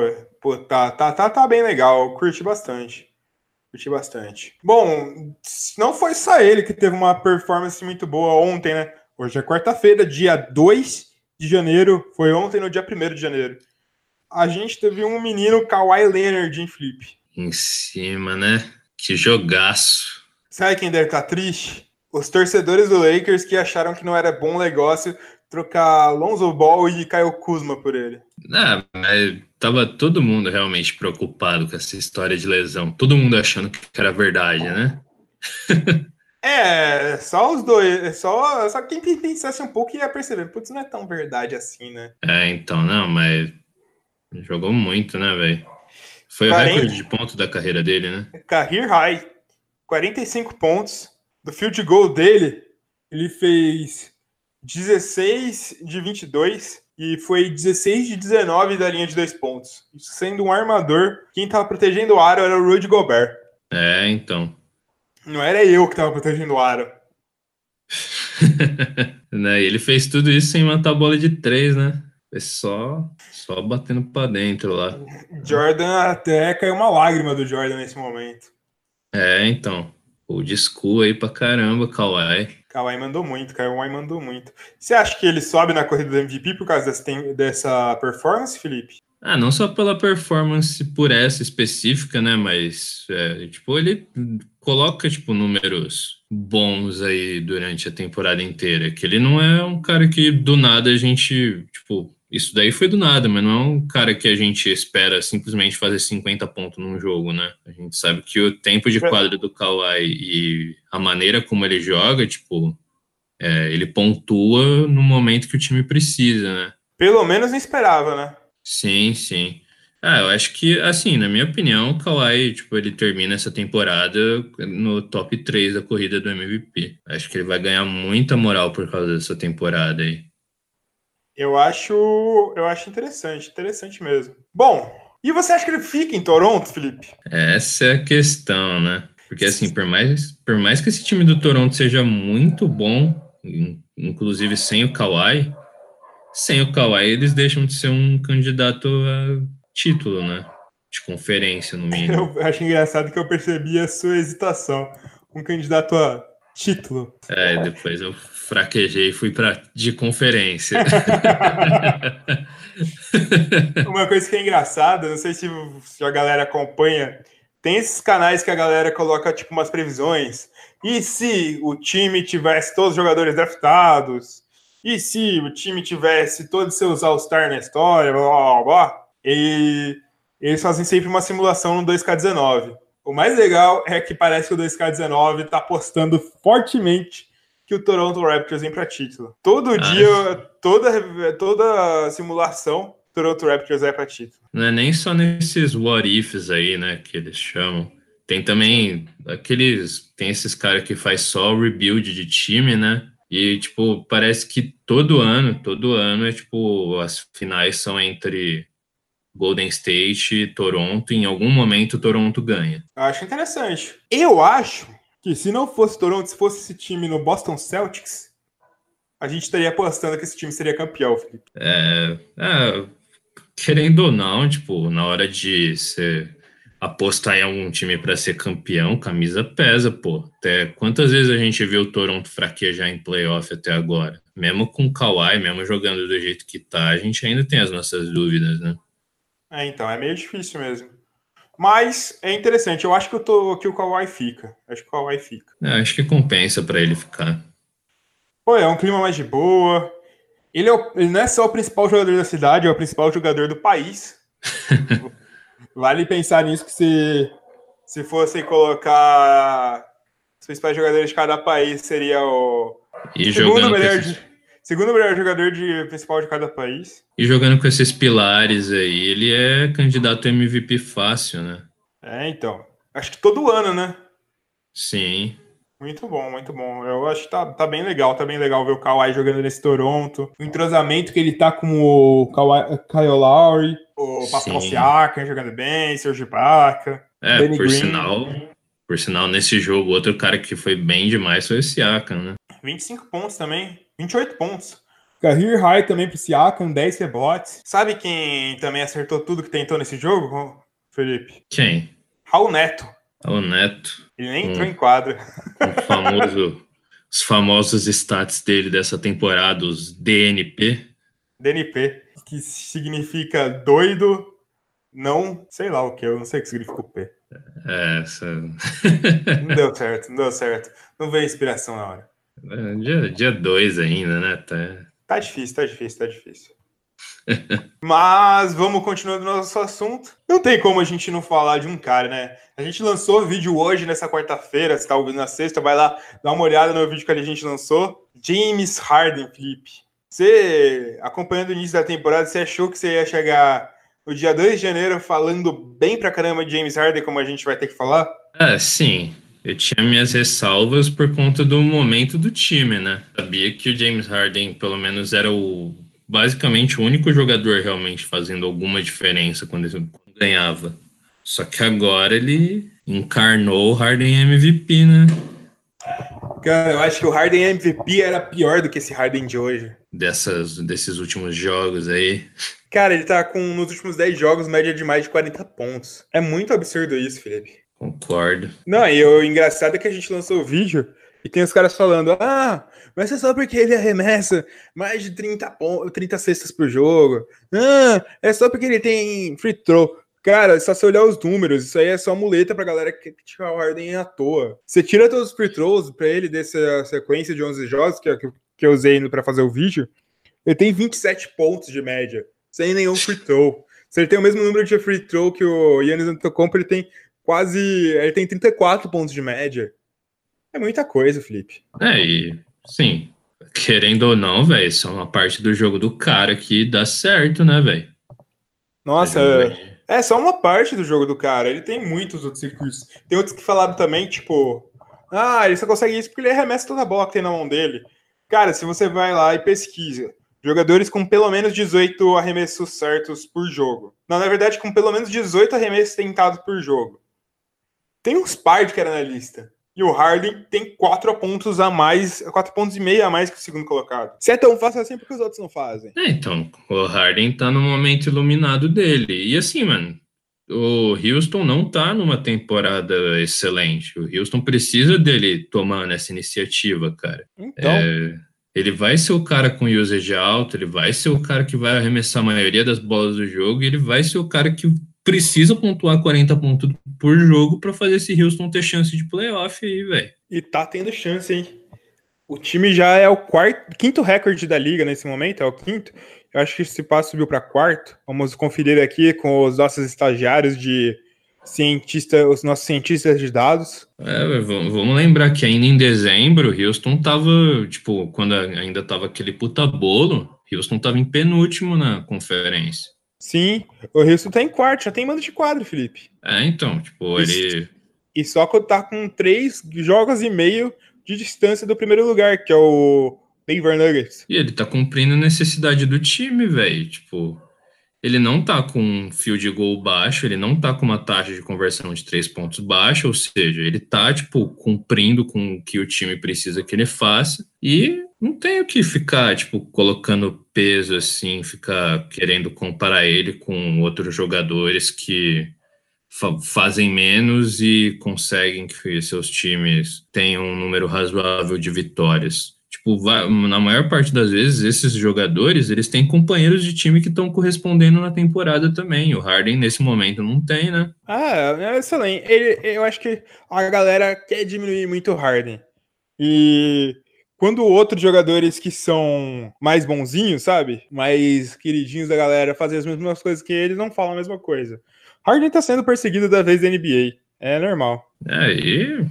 Pô, tá, tá, tá, tá bem legal. Curti bastante. Curti bastante. Bom, não foi só ele que teve uma performance muito boa ontem, né? Hoje é quarta-feira, dia 2 de janeiro. Foi ontem, no dia 1 de janeiro. A gente teve um menino, Kawhi Leonard, em flip. Em cima, né? Que jogaço. Sabe quem deve estar tá triste? Os torcedores do Lakers que acharam que não era bom negócio trocar Lonzo Ball e Kyle Kuzma por ele. Ah, mas tava todo mundo realmente preocupado com essa história de lesão. Todo mundo achando que era verdade, né? é, só os dois. Só, só quem pensasse um pouco ia perceber. Putz, não é tão verdade assim, né? É, então, não, mas jogou muito, né, velho? Foi 40... o recorde de pontos da carreira dele, né? Career high. 45 pontos. Do field goal dele, ele fez 16 de 22 e foi 16 de 19 da linha de dois pontos. Isso sendo um armador, quem estava protegendo o aro era o Rudy Gobert. É, então. Não era eu que estava protegendo o aro. né? Ele fez tudo isso sem matar a bola de três, né? Foi só, só batendo para dentro lá. Jordan até caiu uma lágrima do Jordan nesse momento. É, então. Old school aí pra caramba, Kawhi. Kawhi mandou muito, Kawhi mandou muito. Você acha que ele sobe na corrida do MVP por causa dessa, dessa performance, Felipe? Ah, não só pela performance por essa específica, né? Mas, é, tipo, ele coloca, tipo, números bons aí durante a temporada inteira. Que ele não é um cara que do nada a gente, tipo, isso daí foi do nada, mas não é um cara que a gente espera simplesmente fazer 50 pontos num jogo, né? A gente sabe que o tempo de quadra do Kawhi e a maneira como ele joga, tipo, é, ele pontua no momento que o time precisa, né? Pelo menos não esperava, né? Sim, sim. Ah, eu acho que, assim, na minha opinião, o Kawhi, tipo, ele termina essa temporada no top 3 da corrida do MVP. Acho que ele vai ganhar muita moral por causa dessa temporada aí. Eu acho, eu acho interessante, interessante mesmo. Bom, e você acha que ele fica em Toronto, Felipe? Essa é a questão, né? Porque, assim, por mais, por mais que esse time do Toronto seja muito bom, inclusive sem o Kawhi, sem o Kawhi, eles deixam de ser um candidato a título, né? De conferência, no mínimo. Eu acho engraçado que eu percebi a sua hesitação. Um candidato a título. É, depois eu fraquejei e fui para de conferência. Uma coisa que é engraçada, não sei se, a galera acompanha, tem esses canais que a galera coloca tipo umas previsões. E se o time tivesse todos os jogadores draftados? E se o time tivesse todos seus All-Star na história, blá, blá, blá, e eles fazem sempre uma simulação no 2K19. O mais legal é que parece que o 2K19 está apostando fortemente que o Toronto Raptors vem para título. Todo ah, dia, toda, toda simulação, Toronto Raptors vai para título. Não é nem só nesses what ifs aí, né, que eles chamam. Tem também aqueles. Tem esses caras que faz só rebuild de time, né? E, tipo, parece que todo ano, todo ano é tipo, as finais são entre Golden State Toronto. Em algum momento, Toronto ganha. Acho interessante. Eu acho que se não fosse Toronto, se fosse esse time no Boston Celtics, a gente estaria apostando que esse time seria campeão, Felipe. É, é querendo ou não, tipo, na hora de ser apostar em algum time para ser campeão, camisa pesa, pô. Até quantas vezes a gente viu o Toronto fraquejar em playoff até agora? Mesmo com o Kawhi, mesmo jogando do jeito que tá, a gente ainda tem as nossas dúvidas, né? É, então, é meio difícil mesmo. Mas é interessante, eu acho que, eu tô, que o Kawhi fica. Acho que o Kawhi fica. É, acho que compensa para ele ficar. Pô, é um clima mais de boa. Ele, é o, ele não é só o principal jogador da cidade, é o principal jogador do país. Vale pensar nisso que se, se fosse colocar os principais jogadores de cada país, seria o e segundo melhor, esses... segundo melhor jogador de principal de cada país. E jogando com esses pilares aí, ele é candidato a MVP fácil, né? É, então. Acho que todo ano, né? Sim. Muito bom, muito bom. Eu acho que tá, tá bem legal, tá bem legal ver o Kawhi jogando nesse Toronto. O entrosamento que ele tá com o Kawhi, Kyle Lowry, o Pascal Siakam jogando bem, Serge Ibaka, É, Benny por Green. sinal, por sinal, nesse jogo, outro cara que foi bem demais foi o Siakam, né? 25 pontos também, 28 pontos. Career high também pro Siakam, 10 rebotes. Sabe quem também acertou tudo que tentou nesse jogo, Felipe? Quem? Raul Neto. Raul Neto. Ele nem entrou em quadra. O famoso, os famosos stats dele dessa temporada, os DNP. DNP, que significa doido, não sei lá o que, eu não sei o que significa o P. É, essa... não deu certo, não deu certo. Não veio inspiração na hora. Dia 2 ainda, né? Tá... tá difícil, tá difícil, tá difícil. Mas vamos continuando nosso assunto. Não tem como a gente não falar de um cara, né? A gente lançou vídeo hoje, nessa quarta-feira. Você tá ouvindo na sexta, vai lá dar uma olhada no vídeo que a gente lançou. James Harden, Felipe. Você, acompanhando o início da temporada, você achou que você ia chegar no dia 2 de janeiro falando bem pra caramba de James Harden, como a gente vai ter que falar? Ah, sim. Eu tinha minhas ressalvas por conta do momento do time, né? Sabia que o James Harden, pelo menos, era o basicamente o único jogador realmente fazendo alguma diferença quando ele ganhava. Só que agora ele encarnou o Harden MVP, né? Cara, eu acho que o Harden MVP era pior do que esse Harden de hoje. Dessas, desses últimos jogos aí. Cara, ele tá com, nos últimos 10 jogos, média de mais de 40 pontos. É muito absurdo isso, Felipe. Concordo. Não, e o engraçado é que a gente lançou o vídeo e tem os caras falando: ah, mas é só porque ele arremessa mais de 30, pontos, 30 cestas por jogo. Ah, é só porque ele tem free throw. Cara, é só você olhar os números, isso aí é só muleta pra galera que criticar o Harden à toa. Você tira todos os free throws pra ele dessa sequência de 11 jogos que, que, que eu usei para fazer o vídeo, ele tem 27 pontos de média, sem nenhum free throw. Se ele tem o mesmo número de free throw que o Yannis Antetokounmpo, ele tem quase... ele tem 34 pontos de média. É muita coisa, Felipe. É, e sim, querendo ou não, velho, isso é uma parte do jogo do cara que dá certo, né, velho? Nossa, é... É só uma parte do jogo do cara. Ele tem muitos outros circuitos. Tem outros que falaram também, tipo, ah, ele só consegue isso porque ele arremessa toda a bola que tem na mão dele. Cara, se você vai lá e pesquisa jogadores com pelo menos 18 arremessos certos por jogo. Não, na verdade, com pelo menos 18 arremessos tentados por jogo. Tem uns par de que era na lista. E o Harden tem quatro pontos a mais, quatro pontos e meio a mais que o segundo colocado. Se é tão fácil assim, porque os outros não fazem? É, então, o Harden tá no momento iluminado dele. E assim, mano, o Houston não tá numa temporada excelente. O Houston precisa dele tomando essa iniciativa, cara. Então. É, ele vai ser o cara com usage alto, ele vai ser o cara que vai arremessar a maioria das bolas do jogo, e ele vai ser o cara que precisa pontuar 40 pontos por jogo para fazer esse Houston ter chance de playoff aí, velho. E tá tendo chance, hein? O time já é o quarto, quinto recorde da liga nesse momento, é o quinto. Eu acho que esse passo subiu para quarto. Vamos conferir aqui com os nossos estagiários de cientista, os nossos cientistas de dados. É, vamos lembrar que ainda em dezembro, Houston tava, tipo, quando ainda tava aquele puta bolo, Houston tava em penúltimo na conferência. Sim, o Houston tá em quarto, já tem mando de quadro, Felipe. É, então, tipo, ele. E só que tá com três jogos e meio de distância do primeiro lugar, que é o Denver Nuggets. E ele tá cumprindo a necessidade do time, velho. Tipo, ele não tá com um field goal baixo, ele não tá com uma taxa de conversão de três pontos baixa, ou seja, ele tá, tipo, cumprindo com o que o time precisa que ele faça. E não tenho que ficar, tipo, colocando peso assim, ficar querendo comparar ele com outros jogadores que fa fazem menos e conseguem que seus times tenham um número razoável de vitórias. Tipo, na maior parte das vezes, esses jogadores, eles têm companheiros de time que estão correspondendo na temporada também. O Harden, nesse momento, não tem, né? Ah, é excelente. Ele, eu acho que a galera quer diminuir muito o Harden. E quando outros jogadores que são mais bonzinhos, sabe? Mais queridinhos da galera fazem as mesmas coisas que ele, não falam a mesma coisa. Harden tá sendo perseguido da vez da NBA. É normal. É, e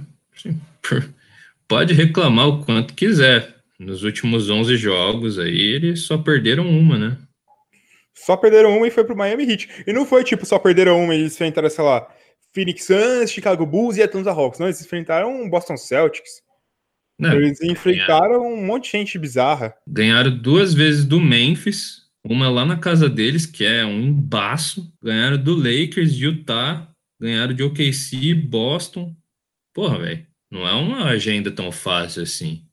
pode reclamar o quanto quiser. Nos últimos 11 jogos aí, eles só perderam uma, né? Só perderam uma e foi pro Miami Heat. E não foi tipo só perderam uma e eles enfrentaram, sei lá, Phoenix Suns, Chicago Bulls e Atlanta Hawks. Não, eles enfrentaram Boston Celtics. Não, Eles enfrentaram ganharam. um monte de gente bizarra. Ganharam duas vezes do Memphis, uma lá na casa deles, que é um embaço. Ganharam do Lakers, de Utah, ganharam de OKC, Boston. Porra, velho, não é uma agenda tão fácil assim.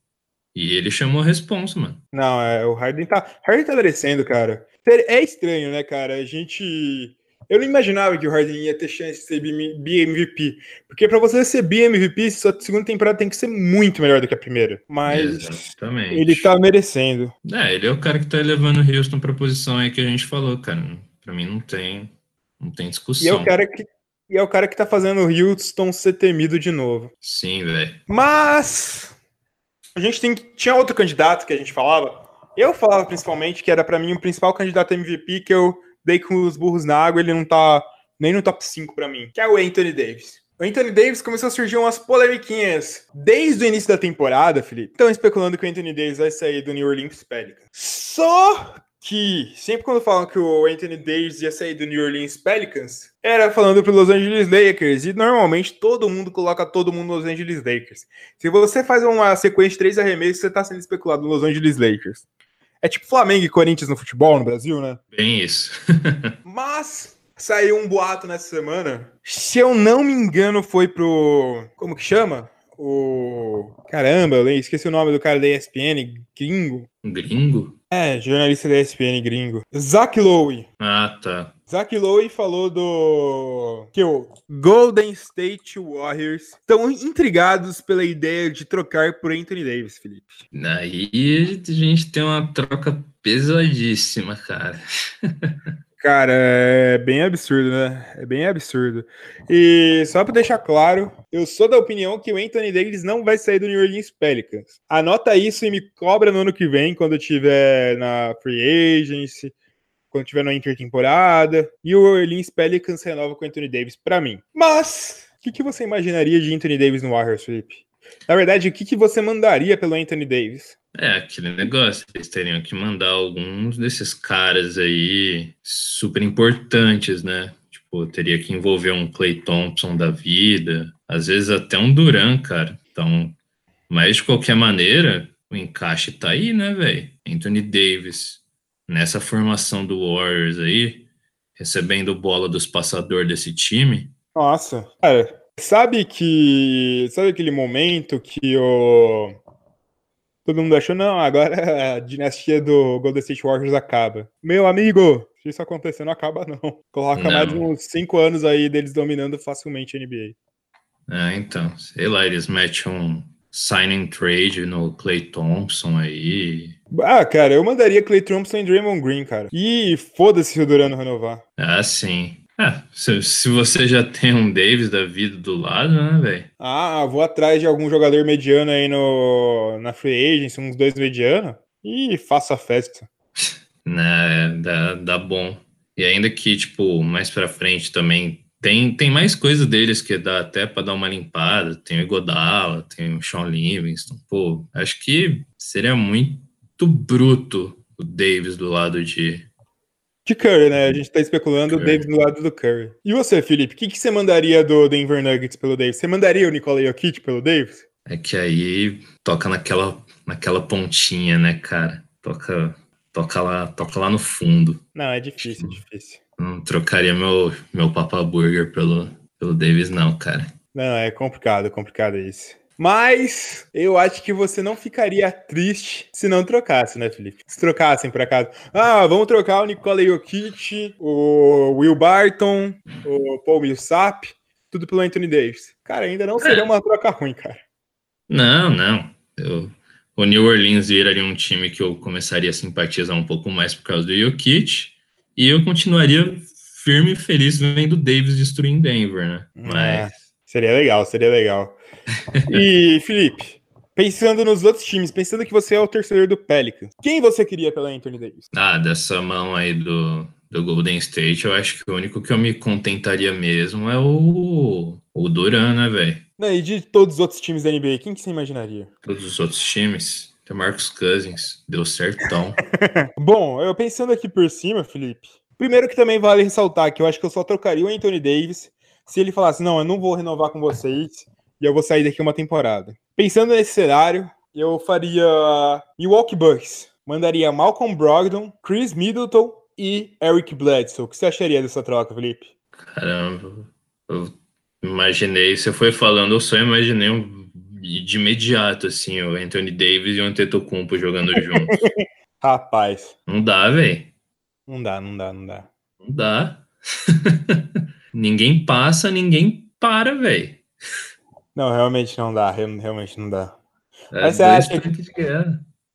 E ele chamou a responsa, mano. Não, é, o Harden tá, Harden tá merecendo, cara. É estranho, né, cara? A gente eu não imaginava que o Harden ia ter chance de ser BMVP. Porque para você ser BMVP, sua segunda temporada tem que ser muito melhor do que a primeira. Mas Exatamente. ele tá merecendo. É, ele é o cara que tá levando o Houston pra posição aí que a gente falou, cara. Pra mim não tem, não tem discussão. E é o cara que, e é o cara que tá fazendo o Houston ser temido de novo. Sim, velho. Mas a gente tem, tinha outro candidato que a gente falava. Eu falava principalmente que era para mim o principal candidato MVP que eu dei com os burros na água, ele não tá nem no top 5 para mim, que é o Anthony Davis. O Anthony Davis começou a surgir umas polemiquinhas desde o início da temporada, Felipe. Estão especulando que o Anthony Davis vai sair do New Orleans Pelicans. Só que sempre quando falam que o Anthony Davis ia sair do New Orleans Pelicans, era falando pro Los Angeles Lakers. E normalmente todo mundo coloca todo mundo nos Los Angeles Lakers. Se você faz uma sequência de três arremessos, você tá sendo especulado no Los Angeles Lakers. É tipo Flamengo e Corinthians no futebol no Brasil, né? Bem isso. Mas saiu um boato nessa semana. Se eu não me engano, foi pro. Como que chama? O. Caramba, eu esqueci o nome do cara da ESPN, gringo. Gringo? É, jornalista da ESPN gringo. Zach Lowe. Ah, tá. Zach Lowe falou do que o Golden State Warriors estão intrigados pela ideia de trocar por Anthony Davis, Felipe. Aí a gente tem uma troca pesadíssima, cara. Cara, é bem absurdo, né? É bem absurdo. E só para deixar claro, eu sou da opinião que o Anthony Davis não vai sair do New Orleans Pelicans. Anota isso e me cobra no ano que vem, quando eu tiver na Free Agency, quando tiver na intertemporada. E o Orleans Pelicans renova com o Anthony Davis para mim. Mas, o que, que, você imaginaria de Anthony Davis no Warriors, Felipe? Na verdade, o que, que você mandaria pelo Anthony Davis? É, aquele negócio, eles teriam que mandar alguns desses caras aí super importantes, né? Tipo, teria que envolver um Clay Thompson da vida, às vezes até um Duran, cara. Então, mas de qualquer maneira, o encaixe tá aí, né, velho? Anthony Davis, nessa formação do Warriors aí, recebendo bola dos passadores desse time. Nossa, cara, sabe que. Sabe aquele momento que o Todo mundo achou, não, agora a dinastia do Golden State Warriors acaba. Meu amigo, se isso acontecer, não acaba, não. Coloca não. mais uns 5 anos aí deles dominando facilmente a NBA. É, então, sei lá, eles metem um signing trade no Clay Thompson aí. Ah, cara, eu mandaria Clay Thompson e Draymond Green, cara. E foda-se se o Durano renovar. Ah, sim. É, se, se, você já tem um Davis da vida do lado, né, velho? Ah, vou atrás de algum jogador mediano aí no, na Free Agency, uns dois medianos, e faço a festa. né, dá, dá bom. E ainda que, tipo, mais pra frente também tem, tem mais coisa deles que dá até para dar uma limpada. Tem o Godala, tem o Sean Livingston. Pô, acho que seria muito bruto o Davis do lado de, de Curry, né? A gente tá especulando Curry. o Davis do lado do Curry. E você, Felipe? O que, que você mandaria do Denver Nuggets pelo Davis? Você mandaria o Nikola Jokic pelo Davis? É que aí toca naquela, naquela pontinha, né, cara? Toca, toca, lá, toca lá no fundo. Não, é difícil, é difícil. Não trocaria meu, meu Papa Burger pelo, pelo Davis, não, cara. Não, é complicado, complicado isso. Mas eu acho que você não ficaria triste se não trocasse, né, Felipe? Se trocassem por acaso. Ah, vamos trocar o Nikola Jokic, o Will Barton, o Paul Millsap, tudo pelo Anthony Davis. Cara, ainda não seria uma troca ruim, cara. Não, não. Eu, o New Orleans viraria um time que eu começaria a simpatizar um pouco mais por causa do Jokic. E eu continuaria firme e feliz vendo o Davis destruir Denver, né? É, Mas... É, seria legal, seria legal. E, Felipe, pensando nos outros times, pensando que você é o terceiro do Pelican, quem você queria pela Anthony Davis? Ah, dessa mão aí do, do Golden State, eu acho que o único que eu me contentaria mesmo é o, o Duran, né, velho? E de todos os outros times da NBA, quem que você imaginaria? Todos os outros times? Tem Marcos Cousins, deu certão. Bom, eu pensando aqui por cima, Felipe, primeiro que também vale ressaltar que eu acho que eu só trocaria o Anthony Davis se ele falasse, não, eu não vou renovar com vocês, e eu vou sair daqui uma temporada. Pensando nesse cenário, eu faria Milwaukee Bucks. Mandaria Malcolm Brogdon, Chris Middleton e Eric Bledsoe. O que você acharia dessa troca, Felipe? Caramba, eu imaginei, você foi falando, eu só imaginei um, de imediato, assim, o Anthony Davis e o Antetokounmpo jogando juntos. Rapaz. Não dá, velho. Não dá, não dá, não dá. Não dá. ninguém passa, ninguém para, velho. Não, realmente não dá, realmente não dá. É, Mas você acha, que,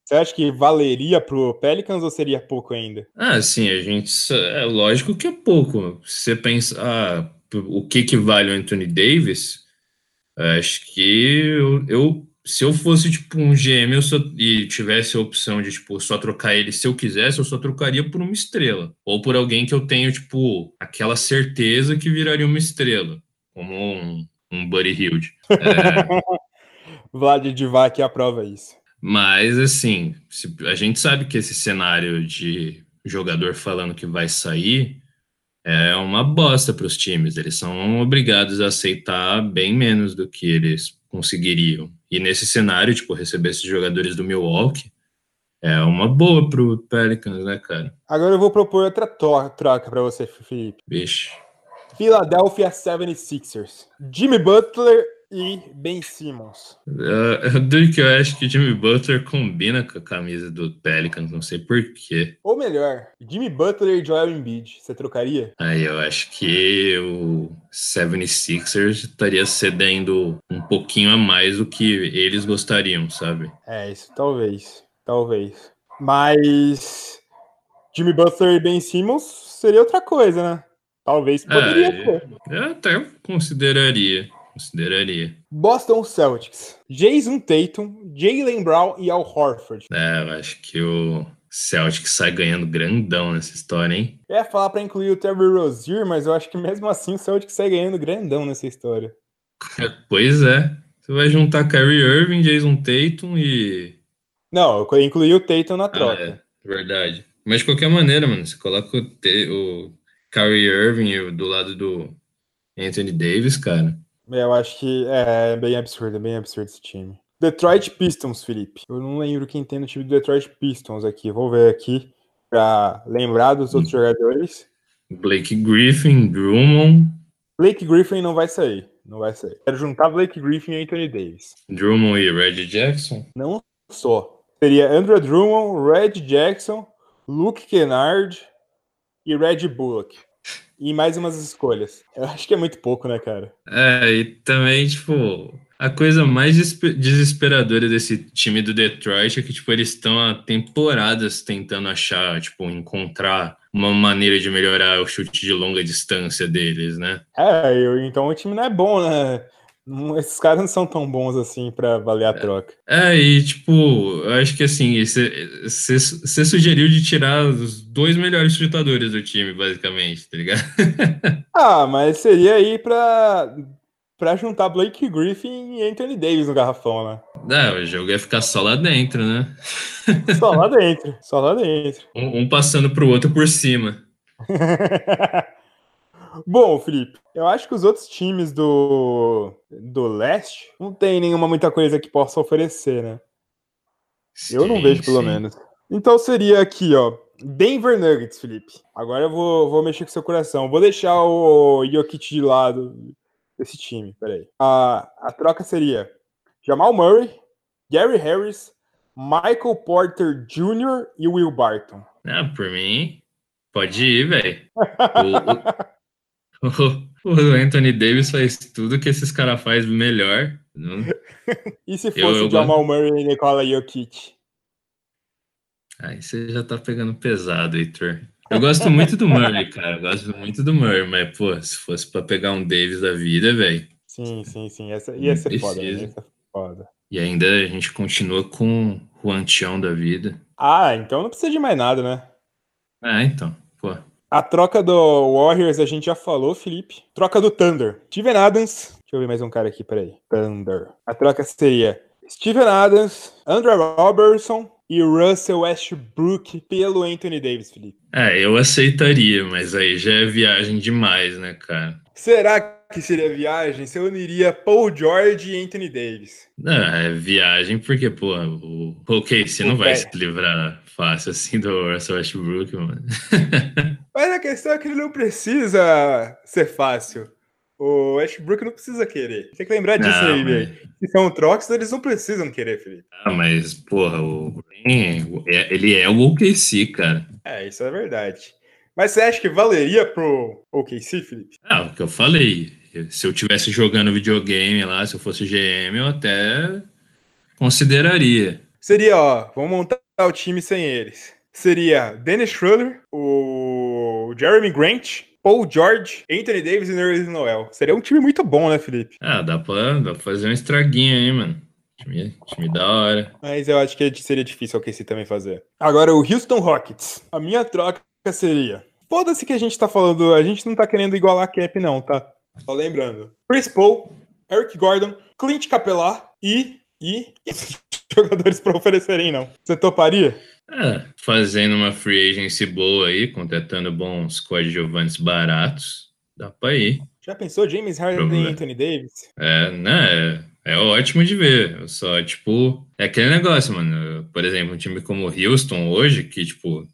você acha que valeria pro Pelicans ou seria pouco ainda? Ah, sim, a gente. É lógico que é pouco. Se você pensa ah, o que, que vale o Anthony Davis, acho que eu, eu se eu fosse tipo um GM eu só, e tivesse a opção de tipo só trocar ele se eu quisesse, eu só trocaria por uma estrela ou por alguém que eu tenho tipo aquela certeza que viraria uma estrela, como um um Buddy Hilde. É... Vlad Divac aprova isso. Mas, assim, a gente sabe que esse cenário de jogador falando que vai sair é uma bosta para os times. Eles são obrigados a aceitar bem menos do que eles conseguiriam. E nesse cenário, tipo, receber esses jogadores do Milwaukee é uma boa pro Pelicans, né, cara? Agora eu vou propor outra troca para você, Felipe. Bicho. Philadelphia 76ers. Jimmy Butler e Ben Simmons. Uh, do que eu acho que Jimmy Butler combina com a camisa do Pelicans, não sei porquê. Ou melhor, Jimmy Butler e Joel Embiid, você trocaria? Aí eu acho que o 76ers estaria cedendo um pouquinho a mais do que eles gostariam, sabe? É, isso talvez, talvez. Mas Jimmy Butler e Ben Simmons seria outra coisa, né? Talvez poderia é, ser. Eu até consideraria. Consideraria. Boston Celtics. Jason Tatum, Jalen Brown e Al Horford. É, eu acho que o Celtics sai ganhando grandão nessa história, hein? Eu ia falar para incluir o Terry Rozier, mas eu acho que mesmo assim o Celtics sai ganhando grandão nessa história. pois é. Você vai juntar Kyrie Irving, Jason Tatum e. Não, eu incluí o Tatum na troca. Ah, é, verdade. Mas de qualquer maneira, mano, você coloca o, o Kyrie Irving do lado do Anthony Davis, cara. Eu acho que é bem absurdo, é bem absurdo esse time. Detroit Pistons, Felipe. Eu não lembro quem tem no time do Detroit Pistons aqui. Vou ver aqui para lembrar dos outros jogadores. Blake Griffin, Drummond. Blake Griffin não vai sair. Não vai sair. Quero juntar Blake Griffin e Anthony Davis. Drummond e Red Jackson? Não só. Seria Andrew Drummond, Red Jackson, Luke Kennard e Red Bullock e mais umas escolhas. Eu acho que é muito pouco, né, cara? É, e também, tipo, a coisa mais desesperadora desse time do Detroit é que, tipo, eles estão há temporadas tentando achar, tipo, encontrar uma maneira de melhorar o chute de longa distância deles, né? É, eu, então o time não é bom, né? Esses caras não são tão bons assim para valer a troca. É, e tipo, eu acho que assim, você sugeriu de tirar os dois melhores chutadores do time, basicamente, tá ligado? ah, mas seria aí pra, pra juntar Blake Griffin e Anthony Davis no garrafão, né? É, o jogo ia ficar só lá dentro, né? Só lá dentro, só lá dentro. Um, um passando pro outro por cima. Bom, Felipe, eu acho que os outros times do, do leste não tem nenhuma muita coisa que possa oferecer, né? Sim, eu não vejo, pelo sim. menos. Então seria aqui, ó. Denver Nuggets, Felipe. Agora eu vou, vou mexer com seu coração. Vou deixar o Jokic de lado desse time. Peraí. A, a troca seria Jamal Murray, Gary Harris, Michael Porter Jr. e Will Barton. Ah, por mim, pode ir, velho. O, Anthony Davis faz tudo que esses caras fazem melhor. Não? e se fosse eu, eu Jamal Murray e Nikola Jokic? Aí você já tá pegando pesado, Heitor. Eu gosto muito do Murray, cara. Eu gosto muito do Murray, mas, pô, se fosse pra pegar um Davis da vida, velho. Sim, sim, sim. Essa, ia ser foda, né? ia ser foda. E ainda a gente continua com o Antião da vida. Ah, então não precisa de mais nada, né? Ah, então. A troca do Warriors a gente já falou, Felipe. Troca do Thunder. Steven Adams. Deixa eu ver mais um cara aqui, peraí. Thunder. A troca seria Steven Adams, Andrew Robertson e Russell Westbrook pelo Anthony Davis, Felipe. É, eu aceitaria, mas aí já é viagem demais, né, cara? Será que seria viagem se eu uniria Paul George e Anthony Davis? Não, é viagem porque, pô, o OKC não vai se livrar fácil assim do Russell Westbrook, mano. Mas a questão é que ele não precisa ser fácil. O Westbrook não precisa querer. Tem que lembrar disso não, aí, velho. Se são trocos, eles não precisam querer, Felipe. Ah, mas, porra, o Green, é, ele é o OKC, cara. É, isso é verdade. Mas você acha que valeria pro OKC, Felipe? Ah, o que eu falei. Se eu tivesse jogando videogame lá, se eu fosse GM, eu até consideraria. Seria, ó, vamos montar o time sem eles. Seria Dennis Schroeder, o Jeremy Grant, Paul George, Anthony Davis e Nerlens Noel. Seria um time muito bom, né, Felipe? Ah, dá pra, dá pra fazer um estraguinho aí, mano. Time, time da hora. Mas eu acho que seria difícil o KC também fazer. Agora, o Houston Rockets. A minha troca seria. Foda-se que a gente tá falando, a gente não tá querendo igualar a cap, não, tá? Só lembrando. Chris Paul, Eric Gordon, Clint Capela e. e. jogadores para oferecerem, não. Você toparia? É, fazendo uma free agency boa aí, contratando bons coadjuvantes baratos, dá pra ir. Já pensou James Harden e Anthony Davis? É, né? É, é ótimo de ver. Só, tipo, é aquele negócio, mano. Por exemplo, um time como o Houston hoje, que, tipo,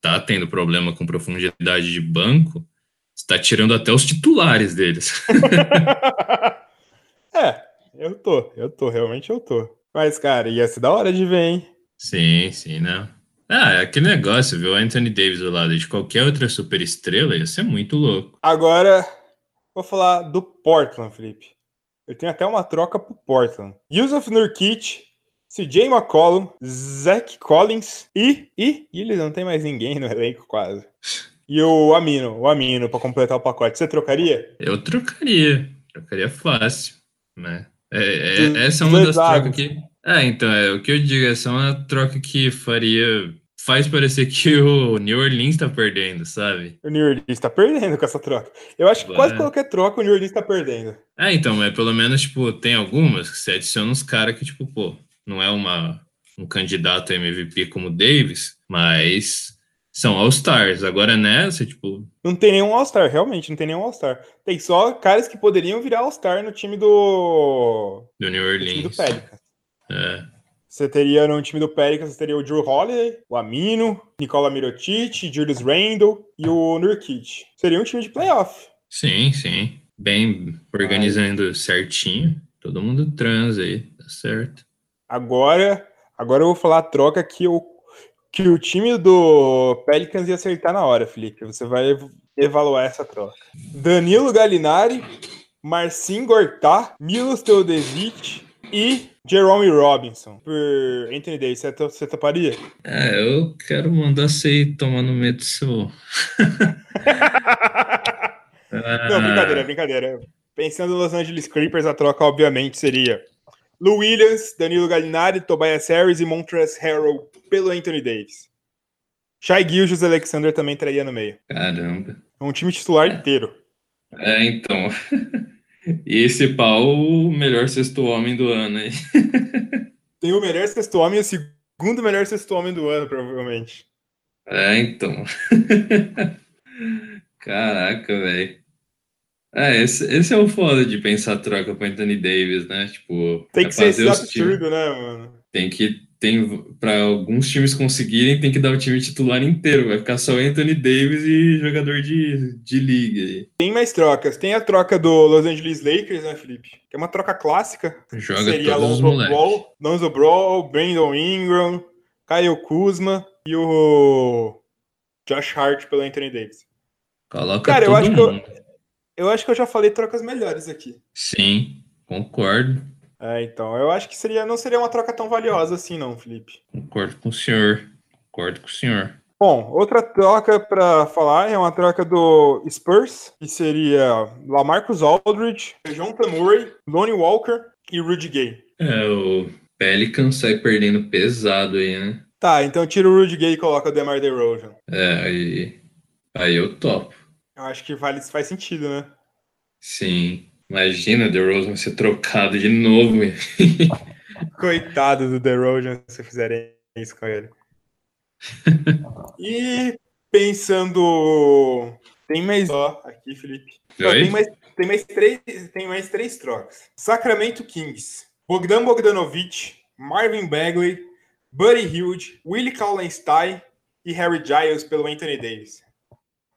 tá tendo problema com profundidade de banco, está tirando até os titulares deles. é, Eu tô, eu tô, realmente eu tô. Mas, cara, ia ser da hora de ver, hein? Sim, sim, não. Ah, é aquele negócio, viu? Anthony Davis do lado de qualquer outra super estrela ia ser muito louco. Agora, vou falar do Portland, Felipe. Eu tenho até uma troca pro Portland. Yusuf Nurkic, CJ McCollum, Zach Collins e, e, e eles não tem mais ninguém no elenco quase. E o Amino, o Amino para completar o pacote. Você trocaria? Eu trocaria. Trocaria fácil, né? É, é, essa é uma das trocas que. É, então, é o que eu digo, essa é uma troca que faria. Faz parecer que o New Orleans tá perdendo, sabe? O New Orleans tá perdendo com essa troca. Eu acho que quase qualquer troca o New Orleans tá perdendo. É, então, mas pelo menos, tipo, tem algumas que você adiciona uns caras que, tipo, pô, não é uma, um candidato a MVP como Davis, mas são All-Stars. Agora nessa, tipo. Não tem nenhum All-Star, realmente, não tem nenhum All-Star. Tem só caras que poderiam virar All-Star no time do. Do New Orleans. Do Pelicans. É. Você teria no time do Pelicans, você teria o Drew Holiday, o Amino, Nicola Mirotic, Julius Randle e o Nurkic. Seria um time de playoff. Sim, sim. Bem organizando Ai. certinho. Todo mundo transa aí, tá certo. Agora, agora eu vou falar a troca que o, que o time do Pelicans ia acertar na hora, Felipe. Você vai evaluar essa troca. Danilo Gallinari, Marcin Gortá, Milos Teodesic e Jerome Robinson por Anthony Davis. Você, você toparia? É, eu quero mandar você tomar no meio do seu. Não, brincadeira, brincadeira. Pensando no Los Angeles Clippers, a troca obviamente seria Lou Williams, Danilo Gallinari, Tobias Harris e Montrezl Harrell pelo Anthony Davis. Shai Gilgeous Alexander também traria no meio. Caramba. É um time titular inteiro. É, então. E esse pau, o melhor sexto homem do ano aí. Tem o melhor sexto homem e o segundo melhor sexto homem do ano, provavelmente. É, então. Caraca, velho. É, esse, esse, é o foda de pensar troca para Anthony Davis, né? Tipo, tem que ser esse absurdo, né, mano? Tem que tem para alguns times conseguirem, tem que dar o time titular inteiro. Vai ficar só Anthony Davis e jogador de, de liga. Tem mais trocas. Tem a troca do Los Angeles Lakers, né, Felipe? Que é uma troca clássica. Joga Seria todos os Ball, Lonzo Brawl, Brandon Ingram, Kyle Kuzma e o Josh Hart pelo Anthony Davis. Coloca Cara, eu acho mundo. que eu, eu acho que eu já falei trocas melhores aqui. Sim, concordo. É, então, eu acho que seria, não seria uma troca tão valiosa assim, não, Felipe. Concordo com o senhor. Concordo com o senhor. Bom, outra troca para falar é uma troca do Spurs, que seria Lamarcus Aldridge, Jonathan Murray, Lonnie Walker e Rudy Gay. É, o Pelican sai perdendo pesado aí, né? Tá, então tira o Rudy Gay e coloca o DeMar DeRozan. É, aí, aí eu topo. Eu acho que vale, faz sentido, né? Sim. Imagina The Rosen ser trocado de novo. Coitado do The Rosen se fizerem isso com ele. e pensando. Tem mais. Ó, aqui, Felipe. tem, mais, tem, mais três, tem mais três trocas: Sacramento Kings, Bogdan Bogdanovic, Marvin Bagley, Buddy Hilde, Willie Kallenstein e Harry Giles pelo Anthony Davis.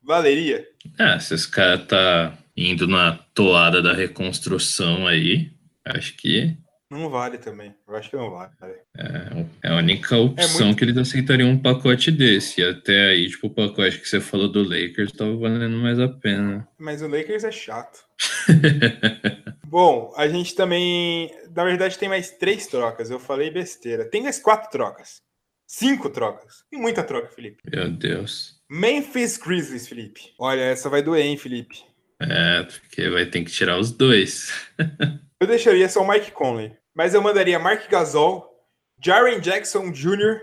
Valeria? É, esses caras tá indo na toada da reconstrução aí, acho que. Não vale também. Eu acho que não vale. É, é a única opção é muito... que eles aceitariam um pacote desse. E até aí, tipo, o pacote que você falou do Lakers tava valendo mais a pena. Mas o Lakers é chato. Bom, a gente também. Na verdade, tem mais três trocas. Eu falei besteira. Tem mais quatro trocas. Cinco trocas. Tem muita troca, Felipe. Meu Deus. Memphis Grizzlies, Felipe. Olha, essa vai doer, hein, Felipe? É, porque vai ter que tirar os dois. eu deixaria só o Mike Conley, mas eu mandaria Mark Gasol, Jaren Jackson Jr.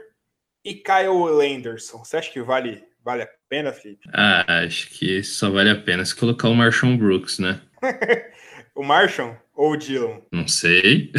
e Kyle Landerson. Você acha que vale, vale a pena, Felipe? Ah, acho que só vale a pena se colocar o Marshall Brooks, né? o Marshall ou o Dylan? Não sei.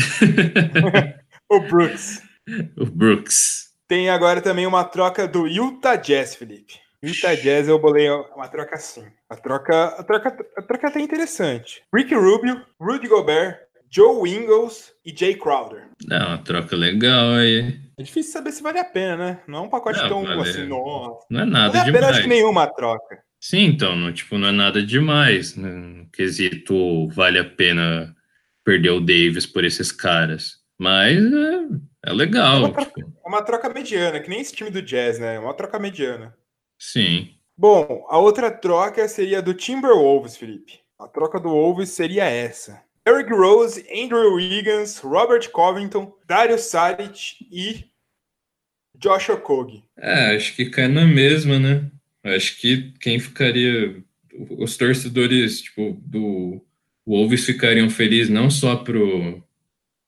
o Brooks. O Brooks. Tem agora também uma troca do Utah Jazz, Felipe. Utah Jazz eu bolei uma troca assim. A troca, a troca, a troca é até interessante. Rick Rubio, Rudy Gobert, Joe Ingles e Jay Crowder. Não, uma troca legal aí. É difícil saber se vale a pena, né? Não é um pacote não, tão vale. assim, nossa. Não é nada não é demais. acho que nenhuma troca. Sim, então, não, tipo, não é nada demais. No quesito vale a pena perder o Davis por esses caras. Mas é, é legal. É uma, troca, tipo. uma troca mediana, que nem esse time do Jazz, né? Uma troca mediana. Sim. Bom, a outra troca seria do Timberwolves, Felipe. A troca do Wolves seria essa. Eric Rose, Andrew Wiggins, Robert Covington, Dario Saric e Josh Okogie. É, acho que cai na mesma, né? Acho que quem ficaria. Os torcedores tipo, do Wolves ficariam felizes não só pro,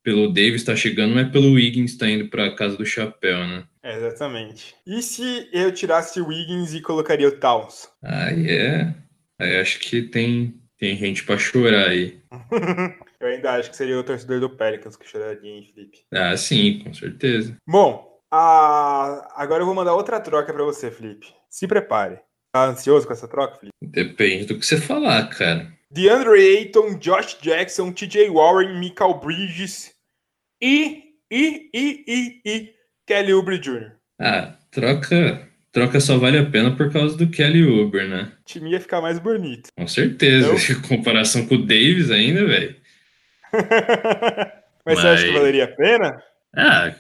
pelo Davis estar tá chegando, mas pelo Wiggins estar tá indo para casa do chapéu, né? É, exatamente. E se eu tirasse o Wiggins e colocaria o Towns? Aí é. Aí acho que tem, tem gente para chorar aí. eu ainda acho que seria o torcedor do Pelicans que choraria, hein, Felipe? Ah, sim, com certeza. Bom, a... agora eu vou mandar outra troca para você, Felipe. Se prepare. Tá ansioso com essa troca, Felipe? Depende do que você falar, cara. DeAndre Ayton, Josh Jackson, TJ Warren, Michael Bridges e, e, e, e, e Kelly Oubre Jr. Ah, troca, troca só vale a pena por causa do Kelly Oubre, né? O time ia ficar mais bonito. Com certeza. Então... Em comparação com o Davis ainda, velho. Mas, Mas, você acha que valeria a pena? Ah,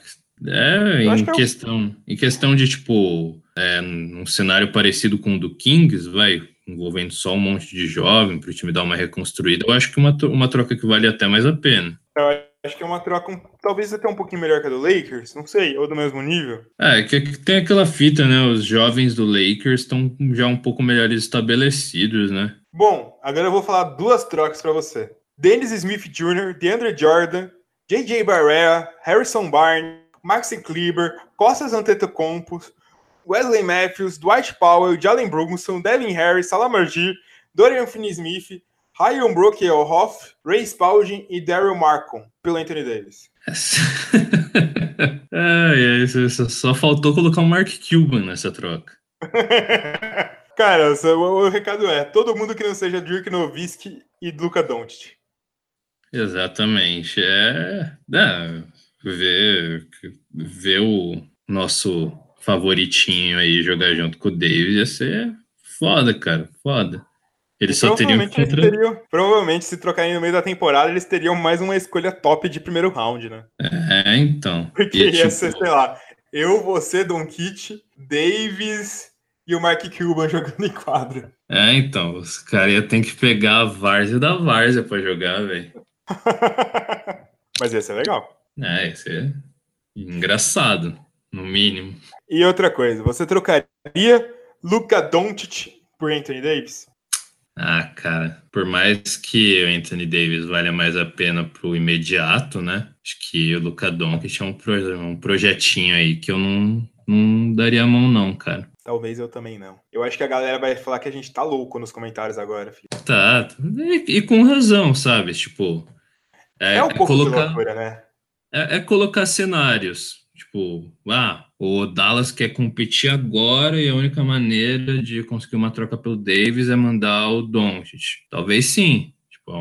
é, em que questão, eu... em questão de, tipo, é, um cenário parecido com o do Kings, vai, envolvendo só um monte de jovem para o time dar uma reconstruída, eu acho que uma, uma troca que vale até mais a pena. Eu acho que é uma troca um, talvez até um pouquinho melhor que a do Lakers, não sei, ou do mesmo nível. É, que tem aquela fita, né? Os jovens do Lakers estão já um pouco melhores estabelecidos, né? Bom, agora eu vou falar duas trocas para você. Dennis Smith Jr., DeAndre Jordan, J.J. Barrera, Harrison Barnes, Maxi Kleber, Costas Antetokounmpo, Wesley Matthews, Dwight Powell, Jalen Brunson, Devin Harris, Salamargir, Dorian Finney-Smith, Ryan Brook Hoff, Ray Spalding e Daryl Markham, pelo Anthony Davis. é, só faltou colocar o Mark Cuban nessa troca. Cara, o, o, recado é: todo mundo que não seja Dirk Nowitzki e Luca Doncic. Exatamente. É, é ver, ver o nosso favoritinho aí jogar junto com o Davis ia ser foda, cara. Foda. Eles só teriam contra... eles teriam, Provavelmente, se trocarem no meio da temporada, eles teriam mais uma escolha top de primeiro round, né? É, então. Porque e, ia tipo... ser, sei lá, eu, você, Don Kit, Davis e o Mark Cuban jogando em quadra. É, então. Os caras iam ter que pegar a várzea da várzea pra jogar, velho. Mas ia ser legal. É, ia ser engraçado, no mínimo. E outra coisa, você trocaria Luca Doncic por Anthony Davis? Ah, cara, por mais que o Anthony Davis valha mais a pena pro imediato, né? Acho que o Luca Doncic é um, pro, um projetinho aí que eu não, não daria a mão não, cara. Talvez eu também não. Eu acho que a galera vai falar que a gente tá louco nos comentários agora, filho. Tá, e, e com razão, sabe? Tipo, é, é um pouco é colocar, loucura, né? É, é colocar cenários. Tipo, ah, o Dallas quer competir agora e a única maneira de conseguir uma troca pelo Davis é mandar o Doncic. Talvez sim. Tipo,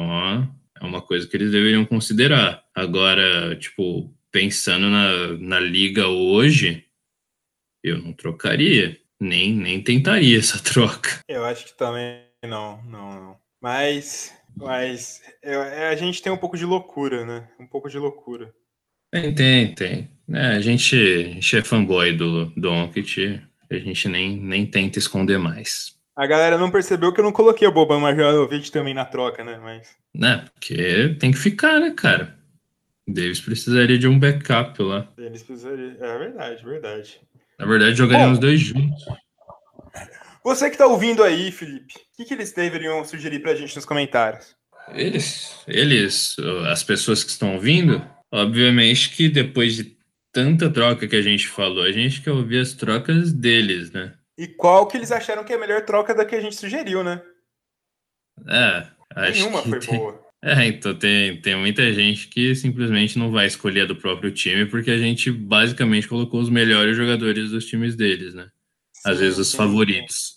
é uma coisa que eles deveriam considerar. Agora, tipo, pensando na, na liga hoje, eu não trocaria. Nem, nem tentaria essa troca. Eu acho que também não, não, não. Mas, mas é, é a gente tem um pouco de loucura, né? Um pouco de loucura. Tem, tem, tem. É, a, gente, a gente é fanboy do Donkit, a gente nem, nem tenta esconder mais. A galera não percebeu que eu não coloquei o Boban Marjanovic também na troca, né? Mas... Né, porque tem que ficar, né, cara? Davis precisaria de um backup lá. Eles precisariam. É verdade, verdade. Na verdade, jogariam os dois juntos. Você que tá ouvindo aí, Felipe, o que, que eles deveriam sugerir pra gente nos comentários? Eles, eles, as pessoas que estão ouvindo, Obviamente que depois de tanta troca que a gente falou, a gente quer ouvir as trocas deles, né? E qual que eles acharam que é a melhor troca da que a gente sugeriu, né? É, acho Nenhuma que foi tem... boa. É, então tem, tem muita gente que simplesmente não vai escolher do próprio time, porque a gente basicamente colocou os melhores jogadores dos times deles, né? Às sim, vezes os sim, favoritos. Sim.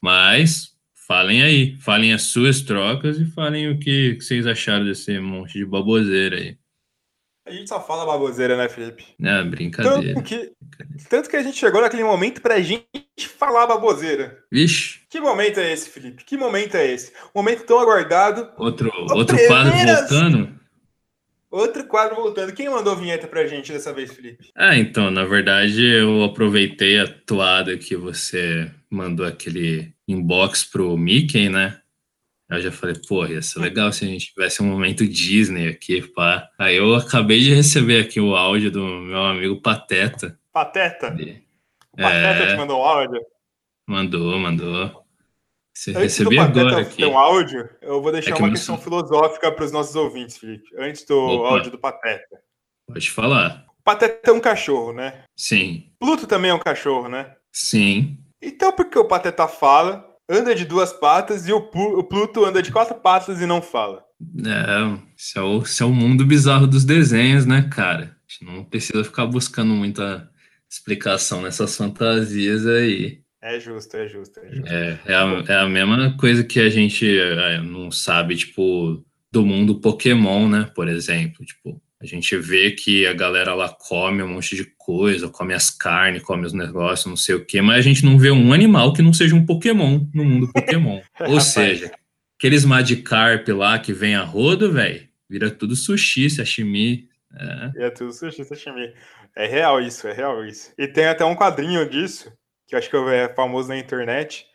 Mas falem aí, falem as suas trocas e falem o que, que vocês acharam desse monte de baboseira aí. A gente só fala baboseira, né, Felipe? É, brincadeira. Tanto que, tanto que a gente chegou naquele momento pra gente falar baboseira. Vixe. Que momento é esse, Felipe? Que momento é esse? Um momento tão aguardado. Outro, outro quadro voltando? Outro quadro voltando. Quem mandou a vinheta pra gente dessa vez, Felipe? Ah, então, na verdade, eu aproveitei a toada que você mandou aquele inbox pro Mickey, né? Eu já falei, pô, ia ser legal se a gente tivesse um momento Disney aqui, pá. Aí eu acabei de receber aqui o áudio do meu amigo Pateta. Pateta? O Pateta é... te mandou um áudio? Mandou, mandou. Você recebi agora aqui. um áudio, eu vou deixar é que uma questão filosófica para os nossos ouvintes, Felipe. Antes do Opa. áudio do Pateta. Pode falar. O Pateta é um cachorro, né? Sim. Pluto também é um cachorro, né? Sim. Então por que o Pateta fala, anda de duas patas e o, Pluto anda de quatro patas e não fala? É, esse é, o, é o mundo bizarro dos desenhos, né, cara? A gente não precisa ficar buscando muita explicação nessas fantasias aí. É justo, é justo. É, justo. é, é, a, é a mesma coisa que a gente é, não sabe, tipo, do mundo Pokémon, né? Por exemplo, tipo, a gente vê que a galera lá come um monte de coisa, come as carnes, come os negócios, não sei o quê, mas a gente não vê um animal que não seja um Pokémon no mundo Pokémon. Ou seja, aqueles Magikarp lá que vem a rodo, velho, vira tudo sushi, sashimi. É. é tudo sushi, sashimi. É real isso, é real isso. E tem até um quadrinho disso, que eu acho que é famoso na internet,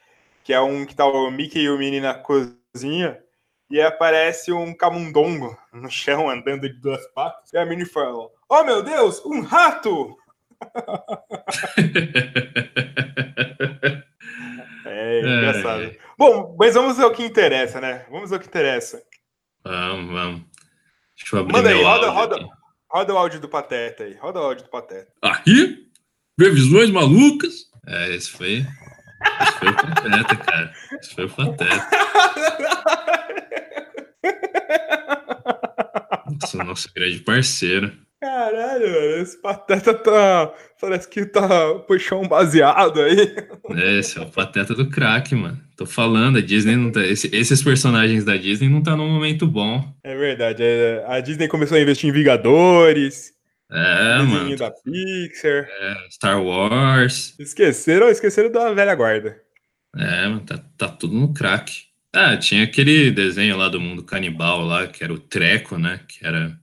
que é um que tá o Mickey e o Minnie na cozinha, e aparece um camundongo no chão andando de duas patas, e a Minnie fala: Oh meu Deus, um rato! é engraçado. É. Bom, mas vamos ao que interessa, né? Vamos ao que interessa. Vamos, vamos. Deixa eu abrir Manda aí, roda, roda, roda o áudio do Pateta aí. Roda o áudio do Pateta. Aí, previsões malucas. É, esse foi. Esse foi o Pateta, cara. Esse foi o Pateta. Nossa, nosso grande parceiro. Caralho, mano, esse Pateta tá. Parece que tá puxando um baseado aí. É, esse é o Pateta do crack, mano. Tô falando, a Disney não tá. Esse, esses personagens da Disney não tá num momento bom. É verdade. É, a Disney começou a investir em Vingadores. É, mano. da Pixar. É, Star Wars. Esqueceram, esqueceram da velha guarda. É, mano, tá, tá tudo no crack. Ah, tinha aquele desenho lá do mundo canibal lá, que era o Treco, né? Que era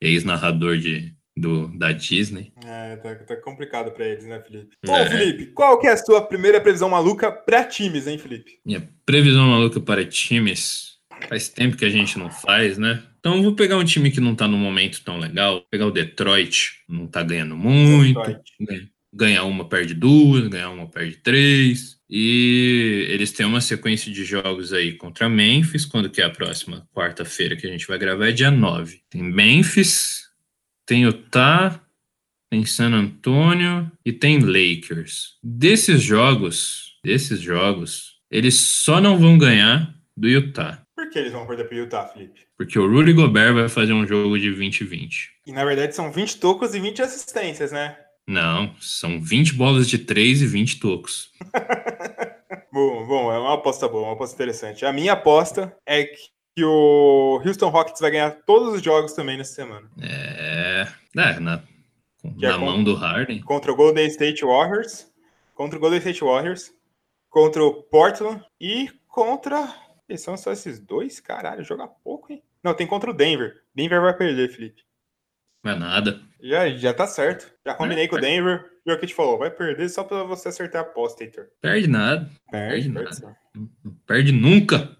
ex-narrador de, do, da Disney. É, tá, tá complicado pra eles, né, Felipe? Bom, é. Felipe, qual que é a sua primeira previsão maluca pra times, hein, Felipe? Minha previsão maluca para times faz tempo que a gente não faz, né? Então eu vou pegar um time que não tá no momento tão legal, vou pegar o Detroit, não tá ganhando muito, Detroit. ganha uma, perde duas, ganha uma, perde três. E eles têm uma sequência de jogos aí contra Memphis, quando que é a próxima quarta-feira que a gente vai gravar, é dia 9. Tem Memphis, tem Utah, tem San Antonio e tem Lakers. Desses jogos, desses jogos, eles só não vão ganhar do Utah. Por que eles vão perder pro Utah, Felipe? Porque o Rudy Gobert vai fazer um jogo de 20-20. E na verdade são 20 tocos e 20 assistências, né? Não, são 20 bolas de 3 e 20 tocos. bom, bom, é uma aposta boa, uma aposta interessante. A minha aposta é que o Houston Rockets vai ganhar todos os jogos também nessa semana. É, é na, na é mão do Harden. Contra o Golden State Warriors, contra o Golden State Warriors, contra o Portland e contra são só esses dois? Caralho, joga pouco, hein? Não, tem contra o Denver. Denver vai perder, Felipe. Não é nada. Já, já tá certo. Já combinei é, com o Denver. E o que te falou, vai perder só pra você acertar a aposta, Heitor. Perde nada. Perde, perde nada. Não perde nunca.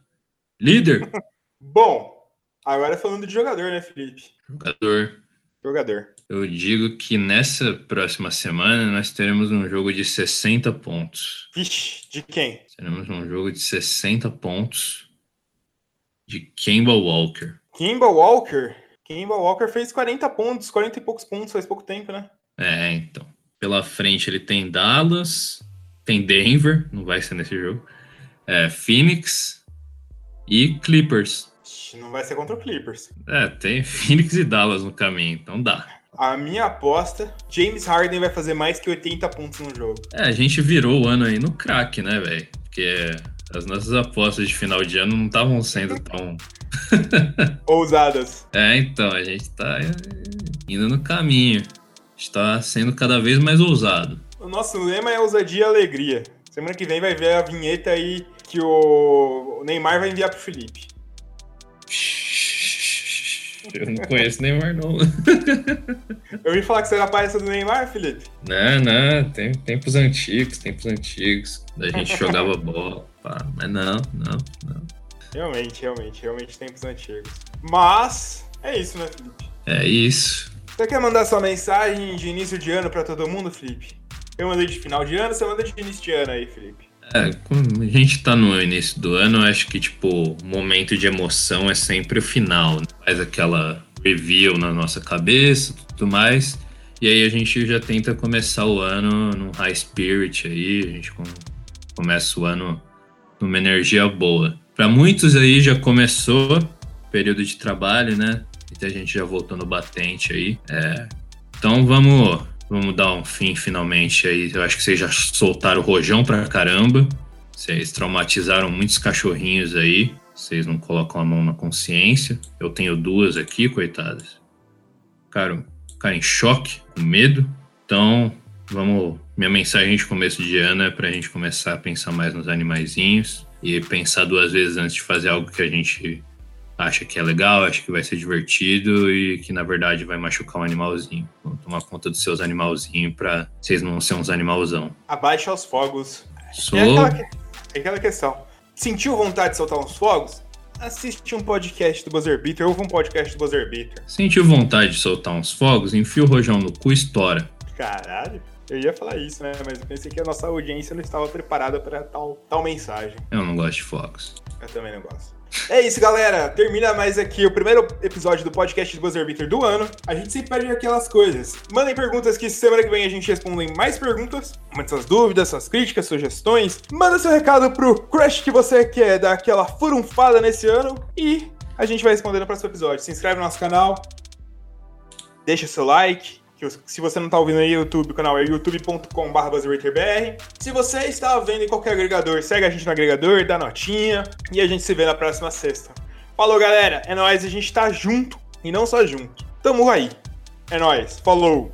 Líder. Bom, agora falando de jogador, né, Felipe? Jogador. Jogador. Eu digo que nessa próxima semana nós teremos um jogo de 60 pontos. Vixe, de quem? Teremos um jogo de 60 pontos de Kemba Walker. Kemba Walker? Kemba Walker fez 40 pontos, 40 e poucos pontos faz pouco tempo, né? É, então. Pela frente ele tem Dallas, tem Denver, não vai ser nesse jogo, é, Phoenix e Clippers. Não vai ser contra o Clippers. É, tem Phoenix e Dallas no caminho, então dá. A minha aposta, James Harden vai fazer mais que 80 pontos no jogo. É, a gente virou o ano aí no crack, né, velho? Porque as nossas apostas de final de ano não estavam sendo tão ousadas. É, então, a gente tá indo no caminho. Está sendo cada vez mais ousado. O nosso lema é ousadia e alegria. Semana que vem vai ver a vinheta aí que o Neymar vai enviar pro Felipe. Eu não conheço Neymar, não. Eu ouvi falar que você era parça do Neymar, Felipe? Não, não, tem, tempos antigos, tempos antigos. Da gente jogava bola, pá. Mas não, não, não. Realmente, realmente, realmente tempos antigos. Mas, é isso, né, Felipe? É isso. Você quer mandar sua mensagem de início de ano pra todo mundo, Felipe? Eu mandei de final de ano, você manda de início de ano aí, Felipe. É, como a gente tá no início do ano, eu acho que, tipo, o momento de emoção é sempre o final. Né? Faz aquela review na nossa cabeça tudo mais. E aí a gente já tenta começar o ano no high spirit aí, a gente começa o ano numa energia boa. Para muitos aí já começou período de trabalho, né? Muita gente já voltou no batente aí. É. Então vamos Vamos dar um fim finalmente aí. Eu acho que vocês já soltaram o rojão pra caramba. Vocês traumatizaram muitos cachorrinhos aí. Vocês não colocam a mão na consciência. Eu tenho duas aqui, coitadas. Ficaram, ficaram em choque, com medo. Então, vamos. Minha mensagem de começo de ano é pra gente começar a pensar mais nos animaizinhos e pensar duas vezes antes de fazer algo que a gente acha que é legal, acha que vai ser divertido e que na verdade vai machucar um animalzinho. Vamos tomar conta dos seus animalzinhos para vocês não serem uns animalzão. Abaixa os fogos. Sou... É aquela, é aquela questão. Sentiu vontade de soltar uns fogos? Assiste um podcast do Buzzer Beater, ouve um podcast do Buzzer Beater. Sentiu vontade de soltar uns fogos? Enfia o rojão no cu e estoura. Caralho. Eu ia falar isso, né? Mas eu pensei que a nossa audiência não estava preparada para tal, tal mensagem. Eu não gosto de fogos. Eu também não gosto. É isso, galera. Termina mais aqui o primeiro episódio do podcast do Buzzer Beater do ano. A gente sempre pede aquelas coisas. Mandem perguntas que semana que vem a gente responde mais perguntas. Mande suas dúvidas, suas críticas, sugestões. Manda seu recado pro crush que você quer dar aquela furunfada nesse ano. E a gente vai responder no próximo episódio. Se inscreve no nosso canal. Deixa seu like se você não está ouvindo aí no YouTube, o canal é youtube.com.br. Se você está vendo em qualquer agregador, segue a gente no agregador, dá notinha e a gente se vê na próxima sexta. Falou, galera. É nóis, a gente tá junto e não só junto. Tamo aí. É nóis. Falou.